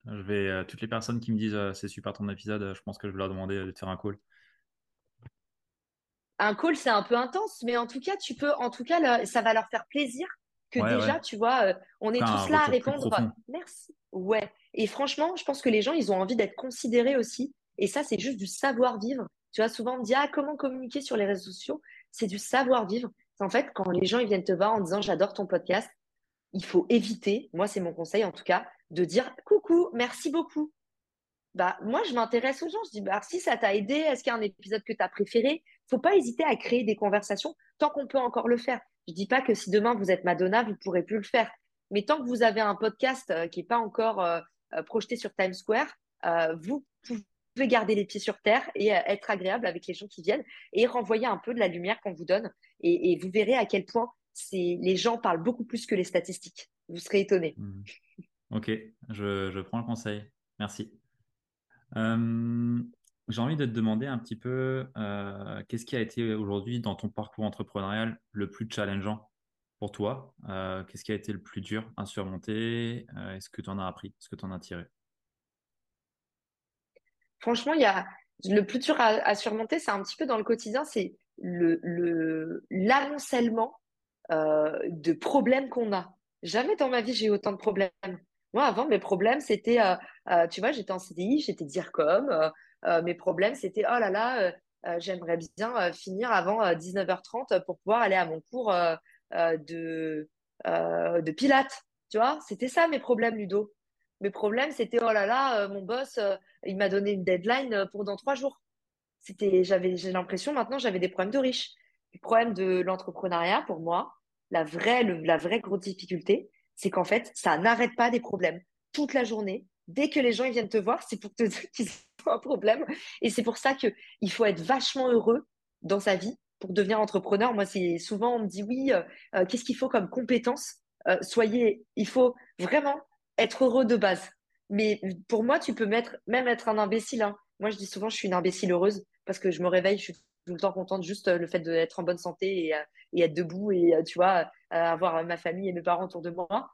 Je vais, euh, toutes les personnes qui me disent euh, c'est super ton épisode, euh, je pense que je vais leur demander de te faire un call. Un call, c'est un peu intense, mais en tout cas, tu peux, en tout cas, ça va leur faire plaisir que Ouais, ouais. déjà, tu vois, euh, on est tous là à répondre. Merci. Ouais. Et franchement, je pense que les gens, ils ont envie d'être considérés aussi Et ça, c'est juste du savoir-vivre. Tu vois, souvent on me dit, ah, comment communiquer sur les réseaux sociaux? C'est du savoir-vivre. En fait, quand les gens ils viennent te voir en disant, j'adore ton podcast, il faut éviter, moi c'est mon conseil en tout cas, de dire, coucou, merci beaucoup. Bah, moi, je m'intéresse aux gens. Je dis, bah, si ça t'a aidé, est-ce qu'il y a un épisode que tu as préféré? Faut pas hésiter à créer des conversations tant qu'on peut encore le faire. Je dis pas que si demain vous êtes Madonna, vous pourrez plus le faire. Mais tant que vous avez un podcast euh, qui n'est pas encore euh, euh, projeté sur Times Square, vous pouvez garder les pieds sur terre et être agréable avec les gens qui viennent et renvoyer un peu de la lumière qu'on vous donne. Et, vous verrez à quel point les gens parlent beaucoup plus que les statistiques. Vous serez étonné. Mmh. Ok, je, prends le conseil. Merci. J'ai envie de te demander un petit peu, euh, qu'est-ce qui a été aujourd'hui dans ton parcours entrepreneurial le plus challengeant pour toi? Euh, Qu'est-ce qui a été le plus dur à surmonter? Euh, Est-ce que tu en as appris? Est-ce que tu en as tiré? Franchement, il y a le plus dur à, surmonter, c'est un petit peu dans le quotidien, c'est le l'amoncellement de problèmes qu'on a. Jamais dans ma vie j'ai eu autant de problèmes. Moi, avant, mes problèmes, c'était, tu vois, j'étais en CDI, j'étais euh, mes problèmes, c'était oh là là, euh, euh, j'aimerais bien finir avant 19h30 pour pouvoir aller à mon cours de, de pilates. Tu vois, c'était ça mes problèmes, Ludo. Mes problèmes, c'était oh là là, mon boss, il m'a donné une deadline pour dans trois jours. C'était, j'avais, j'ai l'impression maintenant, j'avais des problèmes de riches. Le problème de l'entrepreneuriat, pour moi, la vraie, la vraie grosse difficulté, c'est qu'en fait, ça n'arrête pas des problèmes toute la journée. Dès que les gens ils viennent te voir, c'est pour te dire qu'ils un problème. Et c'est pour ça qu'il faut être vachement heureux dans sa vie pour devenir entrepreneur. Moi, c'est souvent, on me dit oui, euh, euh, qu'est-ce qu'il faut comme compétence? Euh, Soyez, il faut vraiment être heureux de base. Mais pour moi, tu peux mettre, même être un imbécile. Hein. Moi, je dis souvent, je suis une imbécile heureuse parce que je me réveille, je suis tout le temps contente, juste le fait d'être en bonne santé et, être debout et, tu vois, avoir ma famille et mes parents autour de moi.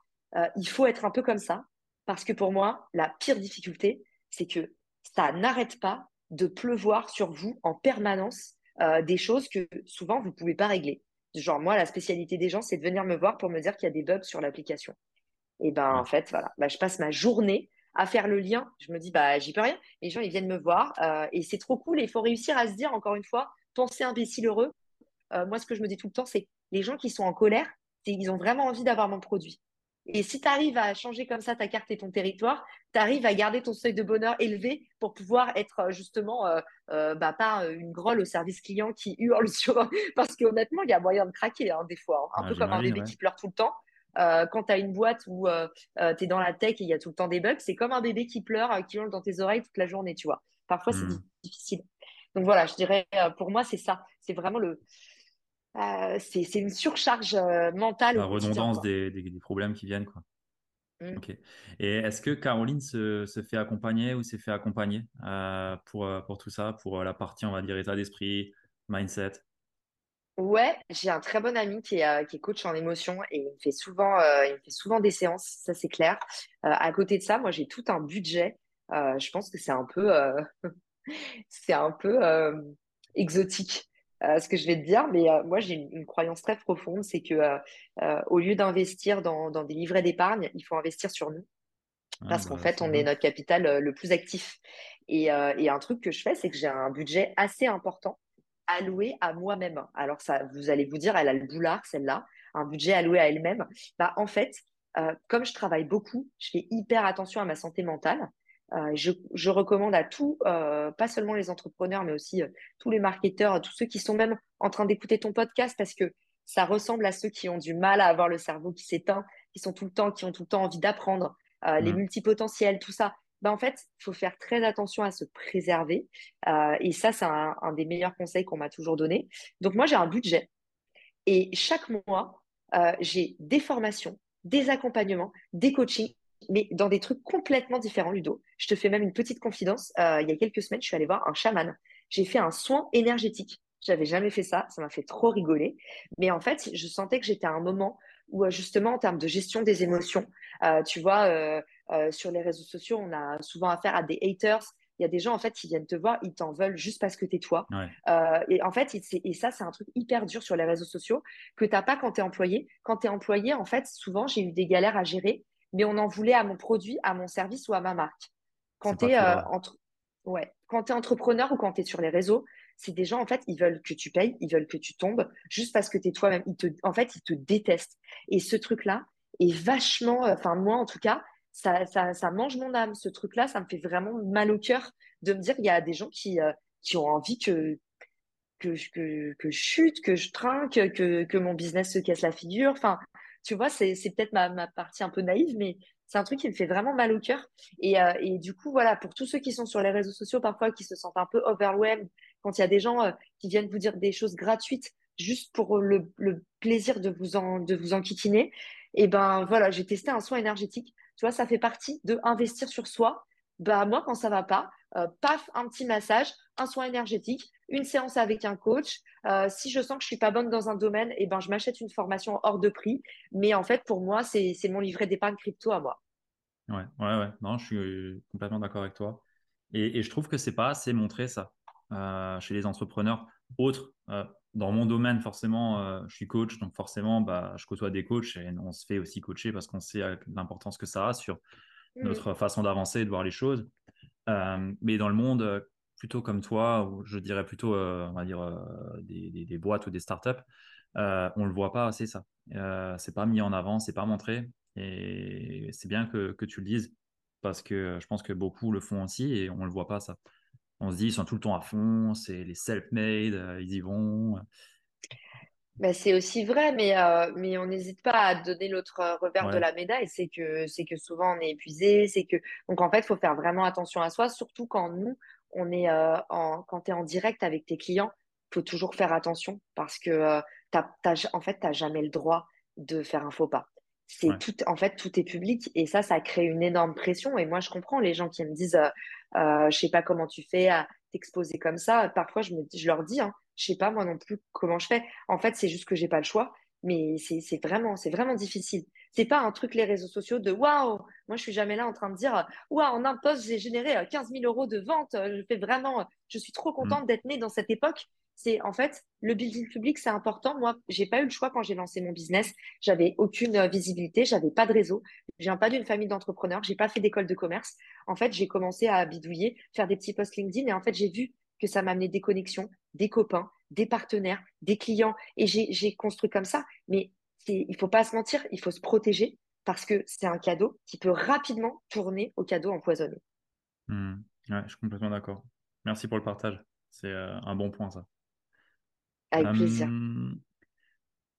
il faut être un peu comme ça parce que pour moi, la pire difficulté, c'est que ça n'arrête pas de pleuvoir sur vous en permanence euh, des choses que souvent vous ne pouvez pas régler. Genre, moi, la spécialité des gens, c'est de venir me voir pour me dire qu'il y a des bugs sur l'application. Et ben, en fait, voilà, bah, je passe ma journée à faire le lien. Je me dis, bah, j'y peux rien. Les gens, ils viennent me voir euh, et c'est trop cool. Et il faut réussir à se dire, encore une fois, penser imbécile heureux. Euh, moi, ce que je me dis tout le temps, c'est les gens qui sont en colère, ils ont vraiment envie d'avoir mon produit. Et si tu arrives à changer comme ça ta carte et ton territoire, tu arrives à garder ton seuil de bonheur élevé pour pouvoir être euh, justement euh, euh, bah, pas une grolle au service client qui hurle sur. Parce qu'honnêtement, il y a moyen de craquer hein, des fois, hein. un peu comme un bébé qui pleure tout le temps. quand tu as une boîte où tu es dans la tech et il y a tout le temps des bugs, c'est comme un bébé qui pleure, qui hurle dans tes oreilles toute la journée, tu vois. Parfois, c'est mmh. difficile. Donc voilà, je dirais, pour moi, c'est ça. C'est vraiment le, euh, c'est une surcharge euh, mentale. La redondance des, problèmes qui viennent. Quoi. Mmh. Et est-ce que Caroline se, fait accompagner ou s'est fait accompagner euh, pour, pour tout ça, pour la partie, on va dire, état d'esprit, mindset? Ouais, j'ai un très bon ami qui est, qui est coach en émotion et il me fait souvent, il fait souvent des séances, ça c'est clair. à côté de ça, moi j'ai tout un budget. je pense que c'est un peu, c'est un peu exotique euh, ce que je vais te dire, mais euh, moi j'ai une, croyance très profonde, c'est que euh, au lieu d'investir dans, des livrets d'épargne, il faut investir sur nous. Ah, Parce qu'en bah, fait, on est notre capital le plus actif. Et, un truc que je fais, c'est que j'ai un budget assez important alloué à moi-même. Alors ça, vous allez vous dire, elle a le boulard, celle-là, un budget alloué à elle-même. Bah, en fait, comme je travaille beaucoup, je fais hyper attention à ma santé mentale. Euh, je, recommande à tous, euh, pas seulement les entrepreneurs, mais aussi euh, tous les marketeurs, tous ceux qui sont même en train d'écouter ton podcast, parce que ça ressemble à ceux qui ont du mal à avoir le cerveau qui s'éteint, qui sont tout le temps, qui ont tout le temps envie d'apprendre, les mmh. multipotentiels, tout ça. Ben, en fait, il faut faire très attention à se préserver. et ça, c'est un, un, des meilleurs conseils qu'on m'a toujours donné. Donc moi, j'ai un budget. Et chaque mois, j'ai des formations, des accompagnements, des coachings mais dans des trucs complètement différents, Ludo. Je te fais même une petite confidence. Euh, il y a quelques semaines, je suis allée voir un chaman. J'ai fait un soin énergétique. J'avais jamais fait ça. Ça m'a fait trop rigoler. Mais en fait, je sentais que j'étais à un moment où, euh, justement, en termes de gestion des émotions, euh, tu vois, sur les réseaux sociaux, on a souvent affaire à des haters. Il y a des gens, en fait, qui viennent te voir, ils t'en veulent juste parce que tu es toi. et en fait, et ça, c'est un truc hyper dur sur les réseaux sociaux que tu n'as pas quand tu es employé. Quand tu es employé, en fait, souvent, j'ai eu des galères à gérer mais on en voulait à mon produit, à mon service ou à ma marque. Quand tu es, euh, quand tu es entrepreneur ou quand tu es sur les réseaux, c'est des gens, en fait, ils veulent que tu payes, ils veulent que tu tombes, juste parce que tu es toi-même. en fait, ils te détestent. Et ce truc-là est vachement, euh, enfin, moi, en tout cas, ça, ça, mange mon âme. Ce truc-là, ça me fait vraiment mal au cœur de me dire qu'il y a des gens qui, euh, qui ont envie que, que, que, que je chute, que je trinque, que, que mon business se casse la figure. Enfin, tu vois, c'est peut-être ma, partie un peu naïve, mais c'est un truc qui me fait vraiment mal au cœur. Et, euh, et, du coup, voilà, pour tous ceux qui sont sur les réseaux sociaux, parfois qui se sentent un peu overwhelmed, quand il y a des gens euh, qui viennent vous dire des choses gratuites juste pour le, plaisir de vous en, de vous et eh ben voilà, j'ai testé un soin énergétique. Tu vois, ça fait partie de investir sur soi. Bah moi, quand ça va pas, euh, paf, un petit massage, un soin énergétique, une séance avec un coach. Euh, si je sens que je suis pas bonne dans un domaine, et eh ben, je m'achète une formation hors de prix. Mais en fait, pour moi, c'est mon livret d'épargne crypto à moi. Ouais, ouais, ouais. Non, je suis complètement d'accord avec toi. Et, je trouve que c'est pas assez montré ça euh, chez les entrepreneurs autres. dans mon domaine, forcément, je suis coach, donc forcément, bah, je côtoie des coachs et on se fait aussi coacher parce qu'on sait l'importance que ça a sur mmh. notre façon d'avancer et de voir les choses. Euh, mais dans le monde euh, plutôt comme toi, je dirais plutôt, euh, on va dire, des, des, boîtes ou des startups, euh, on le voit pas assez ça. Euh, c'est pas mis en avant, c'est pas montré. Et c'est bien que, que, tu le dises parce que je pense que beaucoup le font aussi et on le voit pas ça. On se dit ils sont tout le temps à fond, c'est les self-made, ils y vont. Bah, c'est aussi vrai, mais, euh, mais on n'hésite pas à donner l'autre euh, revers de la médaille. C'est que, c'est que souvent on est épuisé. C'est que... Donc en fait, il faut faire vraiment attention à soi, surtout quand nous, on est euh, en... quand tu es en direct avec tes clients, il faut toujours faire attention parce que en fait, tu n'as jamais le droit de faire un faux pas. C'est tout, en fait, tout est public et ça, ça crée une énorme pression. Et moi, je comprends les gens qui me disent, je sais pas comment tu fais à t'exposer comme ça. Parfois, je, me, je leur dis, hein, je sais pas moi non plus comment je fais. En fait, c'est juste que j'ai pas le choix, mais c'est vraiment, c'est vraiment difficile. C'est pas un truc les réseaux sociaux de waouh. Moi, je suis jamais là en train de dire waouh, en un poste, j'ai généré 15 euh, 000 euros de vente. Je fais vraiment, je suis trop contente mmh. d'être née dans cette époque. C'est en fait le building public, c'est important. Moi, j'ai pas eu le choix quand j'ai lancé mon business. J'avais aucune euh, visibilité, j'avais pas de réseau. Je viens pas d'une famille d'entrepreneurs, j'ai pas fait d'école de commerce. En fait, j'ai commencé à bidouiller, faire des petits posts LinkedIn et en fait, j'ai vu que ça m'a amené des connexions, des copains, des partenaires, des clients. Et j'ai construit comme ça. Mais il faut pas se mentir, il faut se protéger parce que c'est un cadeau qui peut rapidement tourner au cadeau empoisonné. Mmh. Je suis complètement d'accord. Merci pour le partage. C'est euh, un bon point, ça. Avec plaisir.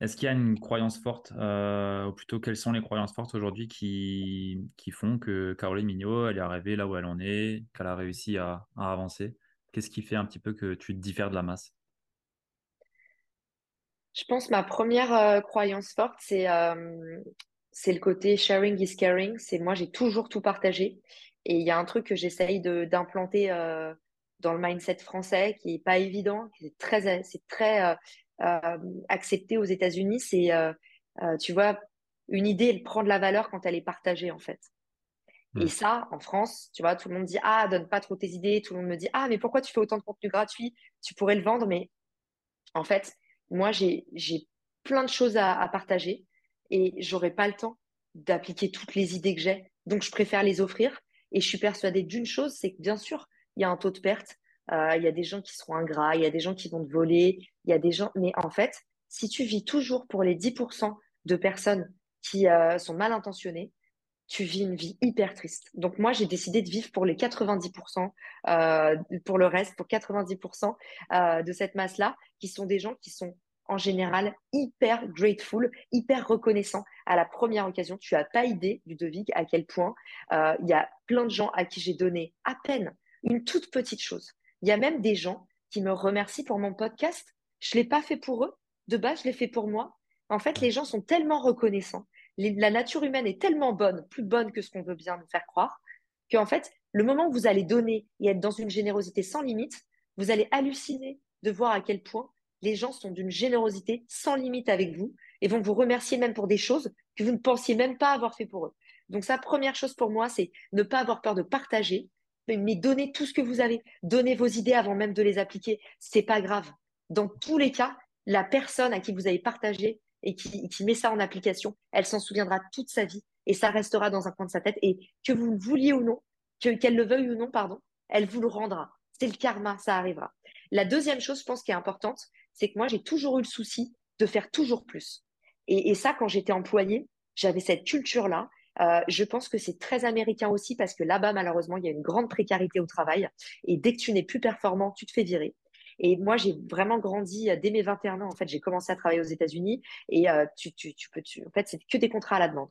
Est-ce qu'il y a une croyance forte, euh, ou plutôt quelles sont les croyances fortes aujourd'hui qui, qui font que Caroline Mignot, elle est arrivée là où elle en est, qu'elle a réussi à avancer? Qu'est-ce qui fait un petit peu que tu te diffères de la masse? Je pense ma première euh, croyance forte, c'est euh, c'est le côté sharing is caring. C'est moi, j'ai toujours tout partagé. Et il y a un truc que j'essaye d'implanter dans le mindset français qui est pas évident, qui est très, c'est très accepté aux États-Unis. C'est, tu vois, une idée, elle prend de la valeur quand elle est partagée, en fait. Et ça, en France, tu vois, tout le monde dit Ah, donne pas trop tes idées. Tout le monde me dit Ah, mais pourquoi tu fais autant de contenu gratuit? Tu pourrais le vendre. Mais en fait, moi, j'ai plein de choses à, partager et j'aurais pas le temps d'appliquer toutes les idées que j'ai. Donc, je préfère les offrir. Et je suis persuadée d'une chose c'est que bien sûr, il y a un taux de perte. Euh, il y a des gens qui seront ingrats, il y a des gens qui vont te voler, il y a des gens. Mais en fait, si tu vis toujours pour les 10% de personnes qui euh, sont mal intentionnées, tu vis une vie hyper triste. Donc moi, j'ai décidé de vivre pour les 90%, euh, pour le reste, pour 90% euh, de cette masse-là, qui sont des gens qui sont en général hyper grateful, hyper reconnaissants à la première occasion. Tu n'as pas idée, Ludovic, à quel point il y a plein de gens à qui j'ai donné à peine une toute petite chose. Il y a même des gens qui me remercient pour mon podcast. Je ne l'ai pas fait pour eux. De base, je l'ai fait pour moi. En fait, les gens sont tellement reconnaissants la nature humaine est tellement bonne, plus bonne que ce qu'on veut bien nous faire croire, qu'en fait, le moment où vous allez donner et être dans une générosité sans limite, vous allez halluciner de voir à quel point les gens sont d'une générosité sans limite avec vous et vont vous remercier même pour des choses que vous ne pensiez même pas avoir fait pour eux. Donc, sa première chose pour moi, c'est ne pas avoir peur de partager, mais donner tout ce que vous avez. Donnez vos idées avant même de les appliquer. C'est pas grave. Dans tous les cas, la personne à qui vous avez partagé et qui, met ça en application, elle s'en souviendra toute sa vie et ça restera dans un coin de sa tête. Et que vous le vouliez ou non, qu'elle le veuille ou non, pardon, elle vous le rendra. c'est le karma, ça arrivera. La deuxième chose, je pense, qui est importante, c'est que moi, j'ai toujours eu le souci de faire toujours plus. Et, et ça, quand j'étais employée, j'avais cette culture-là. Euh, je pense que c'est très américain aussi parce que là-bas, malheureusement, il y a une grande précarité au travail. Et dès que tu n'es plus performant, tu te fais virer. Et moi, j'ai vraiment grandi euh, dès mes 21 ans. En fait, j'ai commencé à travailler aux États-Unis et euh, tu, tu, tu, peux, tu, en fait, c'est que des contrats à la demande.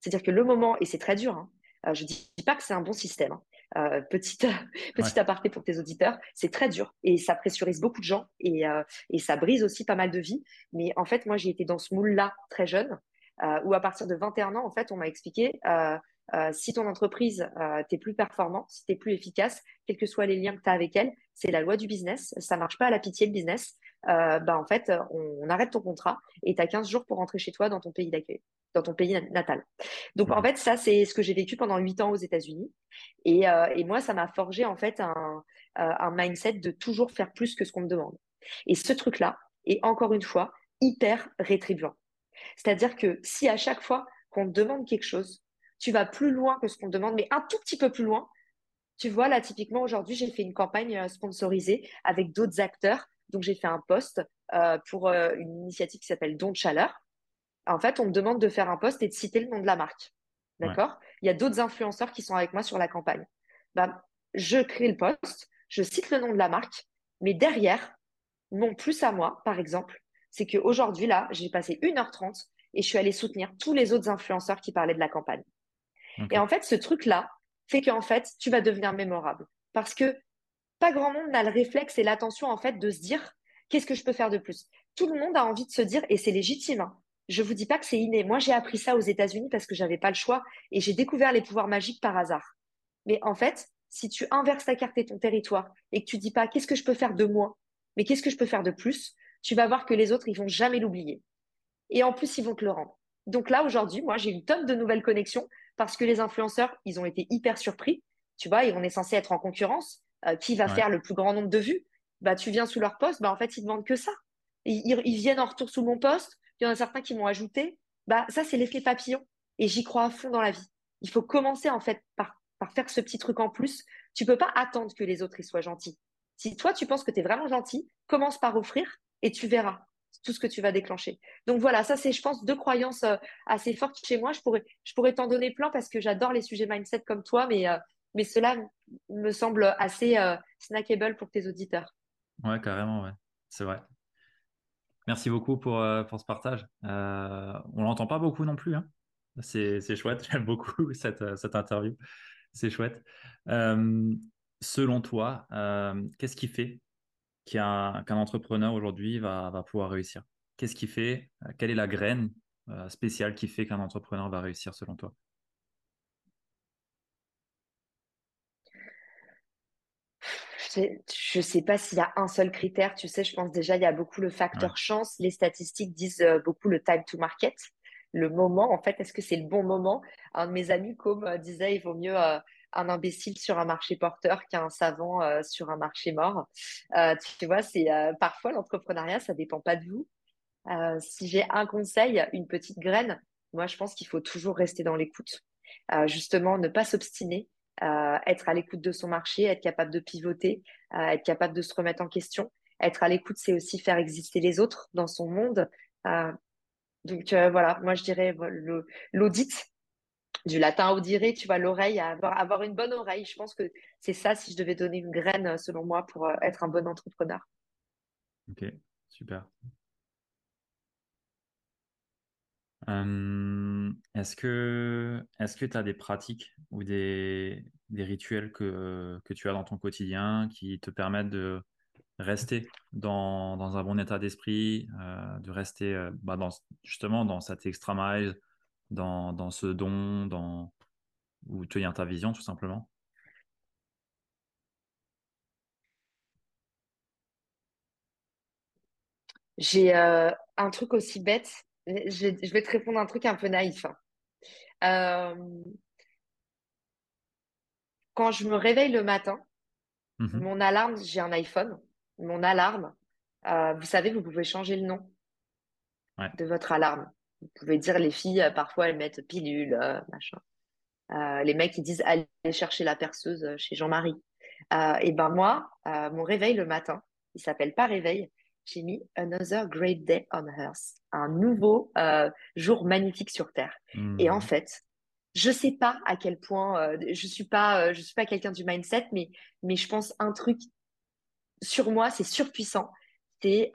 C'est-à-dire que le moment, et c'est très dur, hein, euh, je dis pas que c'est un bon système. Hein, euh, petite, aparté pour tes auditeurs, c'est très dur et ça pressurise beaucoup de gens et, euh, et ça brise aussi pas mal de vies. Mais en fait, moi, j'ai été dans ce moule-là très jeune, euh, où à partir de 21 ans, en fait, on m'a expliqué euh, euh, si ton entreprise, euh, t'es plus performant, si t'es plus efficace, quels que soient les liens que tu as avec elle, c'est la loi du business. Ça marche pas à la pitié, le business. Euh, bah, en fait, on, on arrête ton contrat et tu as 15 jours pour rentrer chez toi dans ton pays d'accueil, dans ton pays natal. Donc, en fait, ça, c'est ce que j'ai vécu pendant 8 ans aux États-Unis. Et, euh, et moi, ça m'a forgé, en fait, un, un mindset de toujours faire plus que ce qu'on me demande. Et ce truc-là est, encore une fois, hyper rétribuant. C'est-à-dire que si à chaque fois qu'on te demande quelque chose, tu vas plus loin que ce qu'on te demande, mais un tout petit peu plus loin. Tu vois, là, typiquement, aujourd'hui, j'ai fait une campagne euh, sponsorisée avec d'autres acteurs. Donc, j'ai fait un post euh, pour euh, une initiative qui s'appelle Don de Chaleur. En fait, on me demande de faire un post et de citer le nom de la marque. D'accord? Ouais. Il y a d'autres influenceurs qui sont avec moi sur la campagne. Ben, je crée le post, je cite le nom de la marque, mais derrière, mon plus à moi, par exemple, c'est qu'aujourd'hui, là, j'ai passé 1h30 et je suis allée soutenir tous les autres influenceurs qui parlaient de la campagne. Okay. Et en fait, ce truc-là fait qu'en fait, tu vas devenir mémorable. Parce que pas grand monde n'a le réflexe et l'attention, en fait, de se dire qu'est-ce que je peux faire de plus? Tout le monde a envie de se dire, et c'est légitime. Hein, je vous dis pas que c'est inné. Moi, j'ai appris ça aux États-Unis parce que j'avais pas le choix et j'ai découvert les pouvoirs magiques par hasard. Mais en fait, si tu inverses ta carte et ton territoire et que tu dis pas qu'est-ce que je peux faire de moins, mais qu'est-ce que je peux faire de plus, tu vas voir que les autres, ils vont jamais l'oublier. Et en plus, ils vont te le rendre. Donc là, aujourd'hui, moi, j'ai une tonne de nouvelles connexions parce que les influenceurs, ils ont été hyper surpris, tu vois, et on est censé être en concurrence. Euh, qui va ouais. faire le plus grand nombre de vues? Bah, tu viens sous leur poste, bah en fait, ils demandent que ça. Ils, viennent en retour sous mon poste. Il y en a certains qui m'ont ajouté. Bah, ça, c'est l'effet papillon. Et j'y crois à fond dans la vie. Il faut commencer en fait par, par faire ce petit truc en plus. Tu peux pas attendre que les autres ils soient gentils. Si toi tu penses que tu es vraiment gentil, commence par offrir et tu verras tout ce que tu vas déclencher. Donc voilà, ça c'est, je pense, deux croyances euh, assez fortes chez moi. Je pourrais, je pourrais t'en donner plein parce que j'adore les sujets mindset comme toi, mais, euh, mais cela me semble assez euh, snackable pour tes auditeurs. Ouais, carrément, ouais. C'est vrai. Merci beaucoup pour, pour ce partage. On l'entend pas beaucoup non plus. Hein. C'est, c'est chouette. J'aime beaucoup cette, cette interview. C'est chouette. selon toi, qu'est-ce qui fait qu'un, entrepreneur aujourd'hui va, va pouvoir réussir Qu'est-ce qui fait Quelle est la graine spéciale qui fait qu'un entrepreneur va réussir selon toi? Je ne sais pas s'il y a un seul critère. Tu sais, je pense déjà, il y a beaucoup le facteur ouais. chance. Les statistiques disent euh, beaucoup le time to market. Le moment, en fait, est-ce que c'est le bon moment? Un de mes amis, comme euh, disait, il vaut mieux euh, un imbécile sur un marché porteur qu'un savant euh, sur un marché mort. Euh, tu vois, c'est parfois l'entrepreneuriat, ça dépend pas de vous. si j'ai un conseil, une petite graine, moi, je pense qu'il faut toujours rester dans l'écoute. justement, ne pas s'obstiner, euh, être à l'écoute de son marché, être capable de pivoter, euh, être capable de se remettre en question. Être à l'écoute, c'est aussi faire exister les autres dans son monde. Euh, donc voilà, moi je dirais l'audit, du latin audire, tu vois, l'oreille, avoir, une bonne oreille. Je pense que c'est ça si je devais donner une graine, selon moi, pour être un bon entrepreneur. Ok, super. Euh, est-ce que est-ce que tu as des pratiques ou des, rituels que, tu as dans ton quotidien qui te permettent de rester dans, un bon état d'esprit, euh, de rester euh, bah justement dans cet extra mile, dans, dans ce don, dans où tu as ta vision tout simplement J'ai euh, un truc aussi bête je vais, je vais, te répondre un truc un peu naïf. Hein. Euh, quand je me réveille le matin, mmh. mon alarme, j'ai un iPhone, mon alarme, euh, vous savez, vous pouvez changer le nom ouais. de votre alarme. Vous pouvez dire, les filles, euh, parfois, elles mettent pilule, euh, machin. Euh, les mecs, ils disent, allez chercher la perceuse chez Jean-Marie. et ben moi, mon réveil le matin, il s'appelle pas réveil. J'ai mis Another Great Day on Earth, un nouveau jour magnifique sur Terre. Et en hmm. fait, je sais pas à quel point, je suis pas, je suis pas quelqu'un du mindset, mais, mais je pense un truc sur moi, c'est surpuissant. C'est,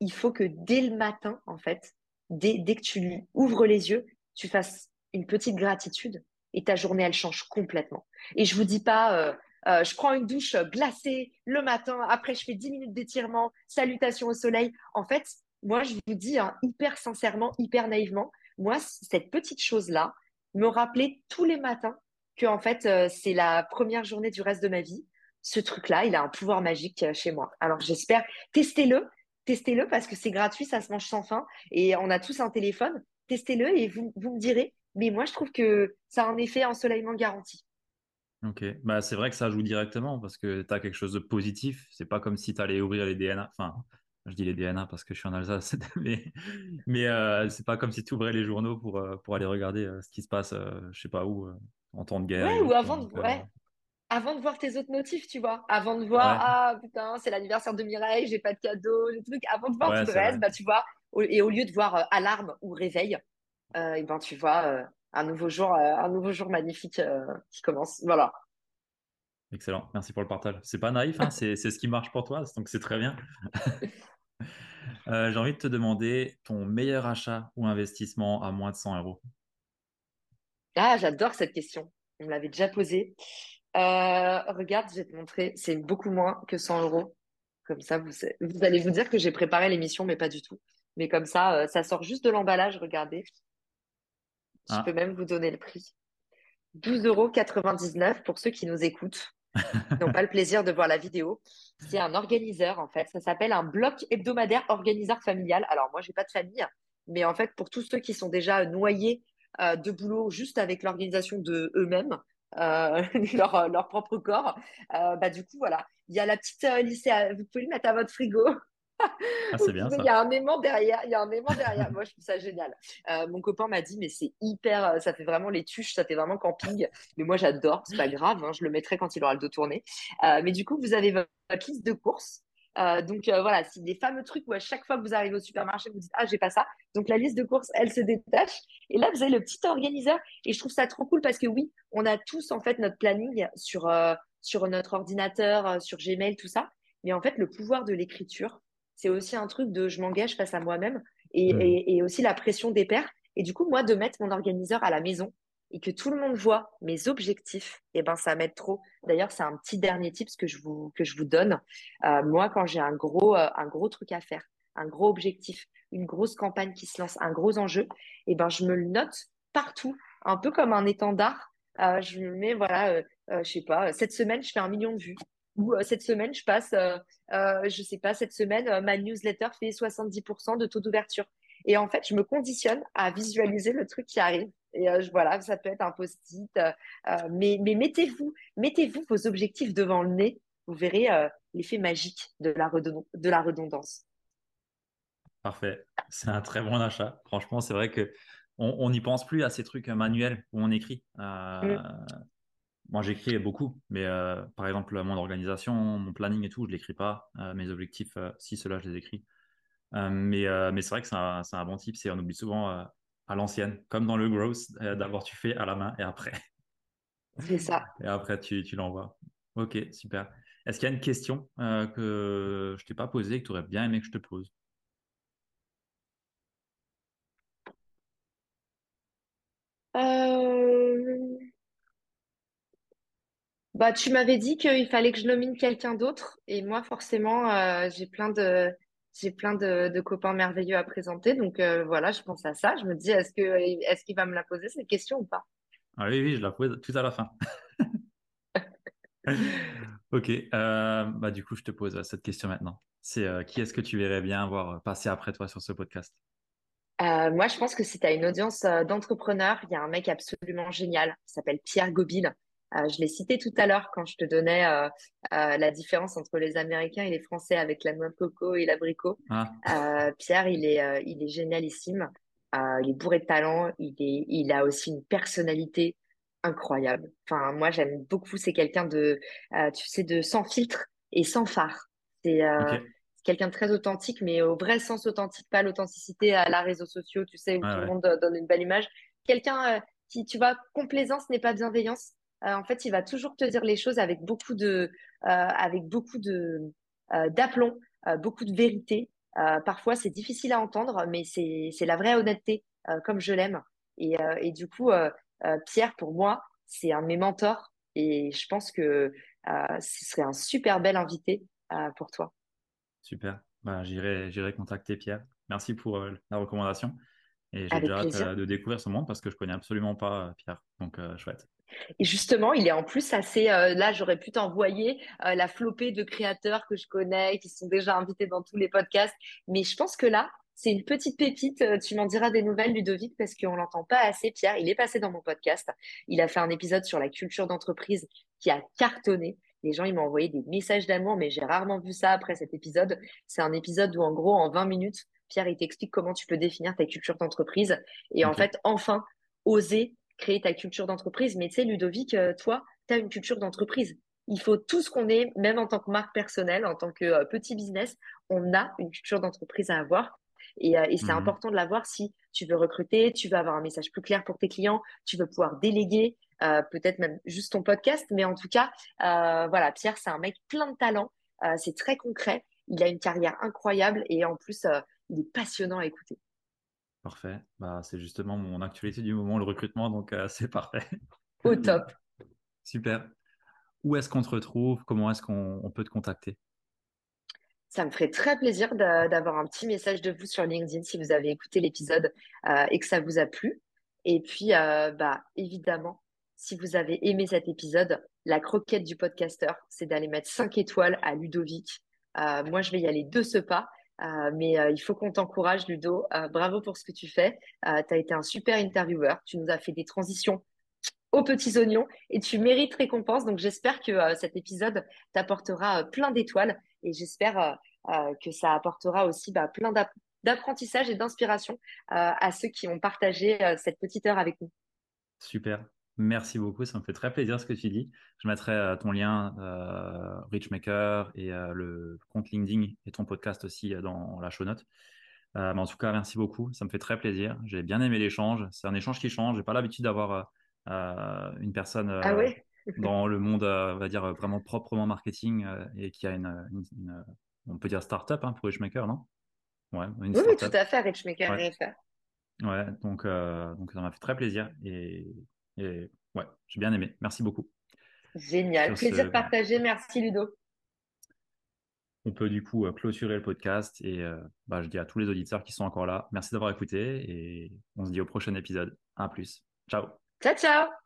il faut que dès le matin, en fait, dès, que tu ouvres les yeux, tu fasses une petite gratitude et ta journée, elle change complètement. Et je vous dis pas, euh, je prends une douche glacée le matin, après je fais 10 minutes d'étirement, salutations au soleil. En fait, moi, je vous dis hein, hyper sincèrement, hyper naïvement, moi, cette petite chose-là me rappelait tous les matins que en fait, euh, c'est la première journée du reste de ma vie. Ce truc-là, il a un pouvoir magique euh, chez moi. Alors, j'espère, testez-le, testez-le parce que c'est gratuit, ça se mange sans fin et on a tous un téléphone. Testez-le et vous, vous me direz. Mais moi, je trouve que ça a un effet ensoleillement garanti. Ok, bah, c'est vrai que ça joue directement parce que tu as quelque chose de positif. C'est pas comme si tu allais ouvrir les DNA. Enfin, je dis les DNA parce que je suis en Alsace, mais, mais euh, c'est pas comme si tu ouvrais les journaux pour, euh, pour aller regarder euh, ce qui se passe, je sais pas où, en temps de guerre. Ouais, ou avant de, avant de voir tes autres notifs, tu vois. Avant de voir, ah putain, c'est l'anniversaire de Mireille, j'ai pas de cadeau, le truc. Avant de voir tout le reste, bah, tu vois, et au lieu de voir alarme ou réveil, et ben, tu vois un nouveau jour, euh, un nouveau jour magnifique euh, qui commence. Voilà. Excellent, merci pour le partage. C'est pas naïf, hein, c'est ce qui marche pour toi, donc c'est très bien. Euh, j'ai envie de te demander ton meilleur achat ou investissement à moins de 100 euros. Ah, j'adore cette question. On me l'avait déjà posée. Regarde, je vais te montrer. C'est beaucoup moins que 100 euros. Comme ça, vous, vous allez vous dire que j'ai préparé l'émission, mais pas du tout. Mais comme ça, ça sort juste de l'emballage. Regardez. Je ah. peux même vous donner le prix. 12,99 euros pour ceux qui nous écoutent, n'ont pas le plaisir de voir la vidéo. C'est un organiseur, en fait. Ça s'appelle un bloc hebdomadaire organiseur familial. Alors, moi, je n'ai pas de famille, mais en fait, pour tous ceux qui sont déjà noyés euh, de boulot juste avec l'organisation de eux-mêmes, euh, leur, leur, propre corps, euh, bah, du coup, voilà. Il y a la petite lycée, vous pouvez le mettre à votre frigo. Ah, c'est bien Il y a un aimant derrière. Il y a un aimant derrière. Moi, je trouve ça génial. Euh, mon copain m'a dit, mais c'est hyper, euh, ça fait vraiment les tuches, ça fait vraiment camping. Mais moi, j'adore. C'est pas grave. Hein, je le mettrai quand il aura le dos tourné. Euh, mais du coup, vous avez votre liste de courses. Donc voilà, c'est des fameux trucs où à chaque fois que vous arrivez au supermarché, vous dites ah j'ai pas ça. Donc la liste de courses, elle se détache. Et là vous avez le petit organiseur. Et je trouve ça trop cool parce que oui, on a tous en fait notre planning sur sur notre ordinateur, sur Gmail, tout ça. Mais en fait le pouvoir de l'écriture, c'est aussi un truc de je m'engage face à moi-même hmm. et, aussi la pression des pairs. Et du coup, moi, de mettre mon organiseur à la maison et que tout le monde voit mes objectifs, et eh ben, ça m'aide trop. D'ailleurs, c'est un petit dernier tip que je vous, que je vous donne. Euh, moi, quand j'ai un gros, euh, un gros truc à faire, un gros objectif, une grosse campagne qui se lance, un gros enjeu, et eh ben, je me le note partout, un peu comme un étendard. Euh, je me mets, voilà, je sais pas, cette semaine, je fais un million de vues ou cette semaine, je passe, je sais pas, cette semaine, ma newsletter fait 70% de taux d'ouverture. Et en fait, je me conditionne à visualiser le truc qui arrive. Et voilà, ça peut être un post-it. mais, mais mettez-vous, mettez-vous vos objectifs devant le nez. Vous verrez l'effet magique de la, de la redondance. Parfait. C'est un très bon achat. Franchement, c'est vrai que on n'y pense plus à ces trucs manuels où on écrit. Mm moi j'écris beaucoup, mais euh, par exemple mon organisation, mon planning et tout, je l'écris pas. Euh, mes objectifs, euh, si cela je les écris. Mais mais c'est vrai que c'est un, un, bon type, c'est on oublie souvent à l'ancienne, comme dans le growth, d'abord tu fais à la main et après. C'est ça. Et après tu, tu l'envoies. Ok, super. Est-ce qu'il y a une question que je t'ai pas posée que tu aurais bien aimé que je te pose? Bah, tu m'avais dit qu'il fallait que je nomine quelqu'un d'autre. Et moi, forcément, euh, j'ai plein de, j'ai plein de, copains merveilleux à présenter. Donc euh, voilà, je pense à ça. Je me dis, est-ce que, est-ce qu'il va me la poser cette question ou pas? Ah oui, oui, je la pose tout à la fin. Ok, euh, bah du coup, je te pose cette question maintenant. C'est qui est-ce que tu verrais bien voir passer après toi sur ce podcast? moi, je pense que si tu as une audience d'entrepreneurs, il y a un mec absolument génial qui s'appelle Pierre Gobil. Euh, je l'ai cité tout à l'heure quand je te donnais euh, euh, la différence entre les Américains et les Français avec la noix de coco et l'abricot. Ah. Pierre, il est, il est génialissime. il est bourré de talent. Il, est, il a aussi une personnalité incroyable. Enfin, moi, j'aime beaucoup. C'est quelqu'un de, tu sais, de sans filtre et sans phare. C'est quelqu'un de très authentique, mais au vrai sens authentique, pas l'authenticité à la réseaux sociaux, tu sais, où tout le monde donne une belle image. Quelqu'un qui, tu vois, complaisance n'est pas bienveillance. En fait, il va toujours te dire les choses avec beaucoup de, avec beaucoup de d'aplomb, beaucoup de vérité. parfois, c'est difficile à entendre, mais c'est la vraie honnêteté, comme je l'aime. Et, et, du coup, euh, Pierre, pour moi, c'est un de mes mentors et je pense que euh, ce serait un super bel invité euh, pour toi. Super. Bah, j'irai, j'irai contacter Pierre. Merci pour la recommandation. Et j'ai déjà hâte de découvrir ce monde parce que je connais absolument pas Pierre. Donc, chouette. Et justement, il est en plus assez. là, j'aurais pu t'envoyer la flopée de créateurs que je connais, qui sont déjà invités dans tous les podcasts. Mais je pense que là, c'est une petite pépite. Euh, tu m'en diras des nouvelles, Ludovic, parce qu'on l'entend pas assez. Pierre, il est passé dans mon podcast. Il a fait un épisode sur la culture d'entreprise qui a cartonné. Les gens, ils m'ont envoyé des messages d'amour, mais j'ai rarement vu ça après cet épisode. C'est un épisode où, en gros, en 20 minutes, Pierre, il t'explique comment tu peux définir ta culture d'entreprise. Et en fait, enfin, oser créer ta culture d'entreprise. Mais tu sais, Ludovic, euh, toi, tu as une culture d'entreprise. Il faut tout ce qu'on est, même en tant que marque personnelle, en tant que euh, petit business, on a une culture d'entreprise à avoir. Et, euh, et c'est mhm. important de l'avoir si tu veux recruter, tu veux avoir un message plus clair pour tes clients, tu veux pouvoir déléguer, euh, peut-être même juste ton podcast. Mais en tout cas, euh, voilà, Pierre, c'est un mec plein de talent. Euh, c'est très concret. Il a une carrière incroyable et en plus, il est passionnant à écouter. Parfait. Bah, c'est justement mon actualité du moment, le recrutement, donc c'est parfait. Au top. Super. Où est-ce qu'on te retrouve? Comment est-ce qu'on peut te contacter? Ça me ferait très plaisir d'avoir un petit message de vous sur LinkedIn si vous avez écouté l'épisode euh, et que ça vous a plu. Et puis, euh, bah, évidemment, si vous avez aimé cet épisode, la croquette du podcasteur, c'est d'aller mettre 5 étoiles à Ludovic. Euh, moi, je vais y aller de ce pas. Mais il faut qu'on t'encourage, Ludo. bravo pour ce que tu fais. tu as été un super intervieweur. Tu nous as fait des transitions aux petits oignons et tu mérites récompense. Donc j'espère que cet épisode t'apportera plein d'étoiles et j'espère euh, euh, que ça apportera aussi bah, plein d'apprentissage et d'inspiration euh, à ceux qui ont partagé cette petite heure avec nous. Super. Merci beaucoup, ça me fait très plaisir ce que tu dis. Je mettrai ton lien Richmaker et le compte LinkedIn et ton podcast aussi dans la show note. mais en tout cas, merci beaucoup, ça me fait très plaisir. J'ai bien aimé l'échange. C'est un échange qui change. J'ai pas l'habitude d'avoir une personne ah dans le monde, euh, on va dire, vraiment proprement marketing euh, et qui a une, une, on peut dire start-up hein, pour Richmaker, non? Ouais, Oui, tout à fait, Richmaker ouais. ouais, donc, euh, donc ça m'a fait très plaisir et, et ouais, j'ai bien aimé. Merci beaucoup. Génial, plaisir partagé. Merci Ludo. On peut du coup clôturer le podcast et bah, je dis à tous les auditeurs qui sont encore là, merci d'avoir écouté et on se dit au prochain épisode. À plus. Ciao. Ciao, ciao.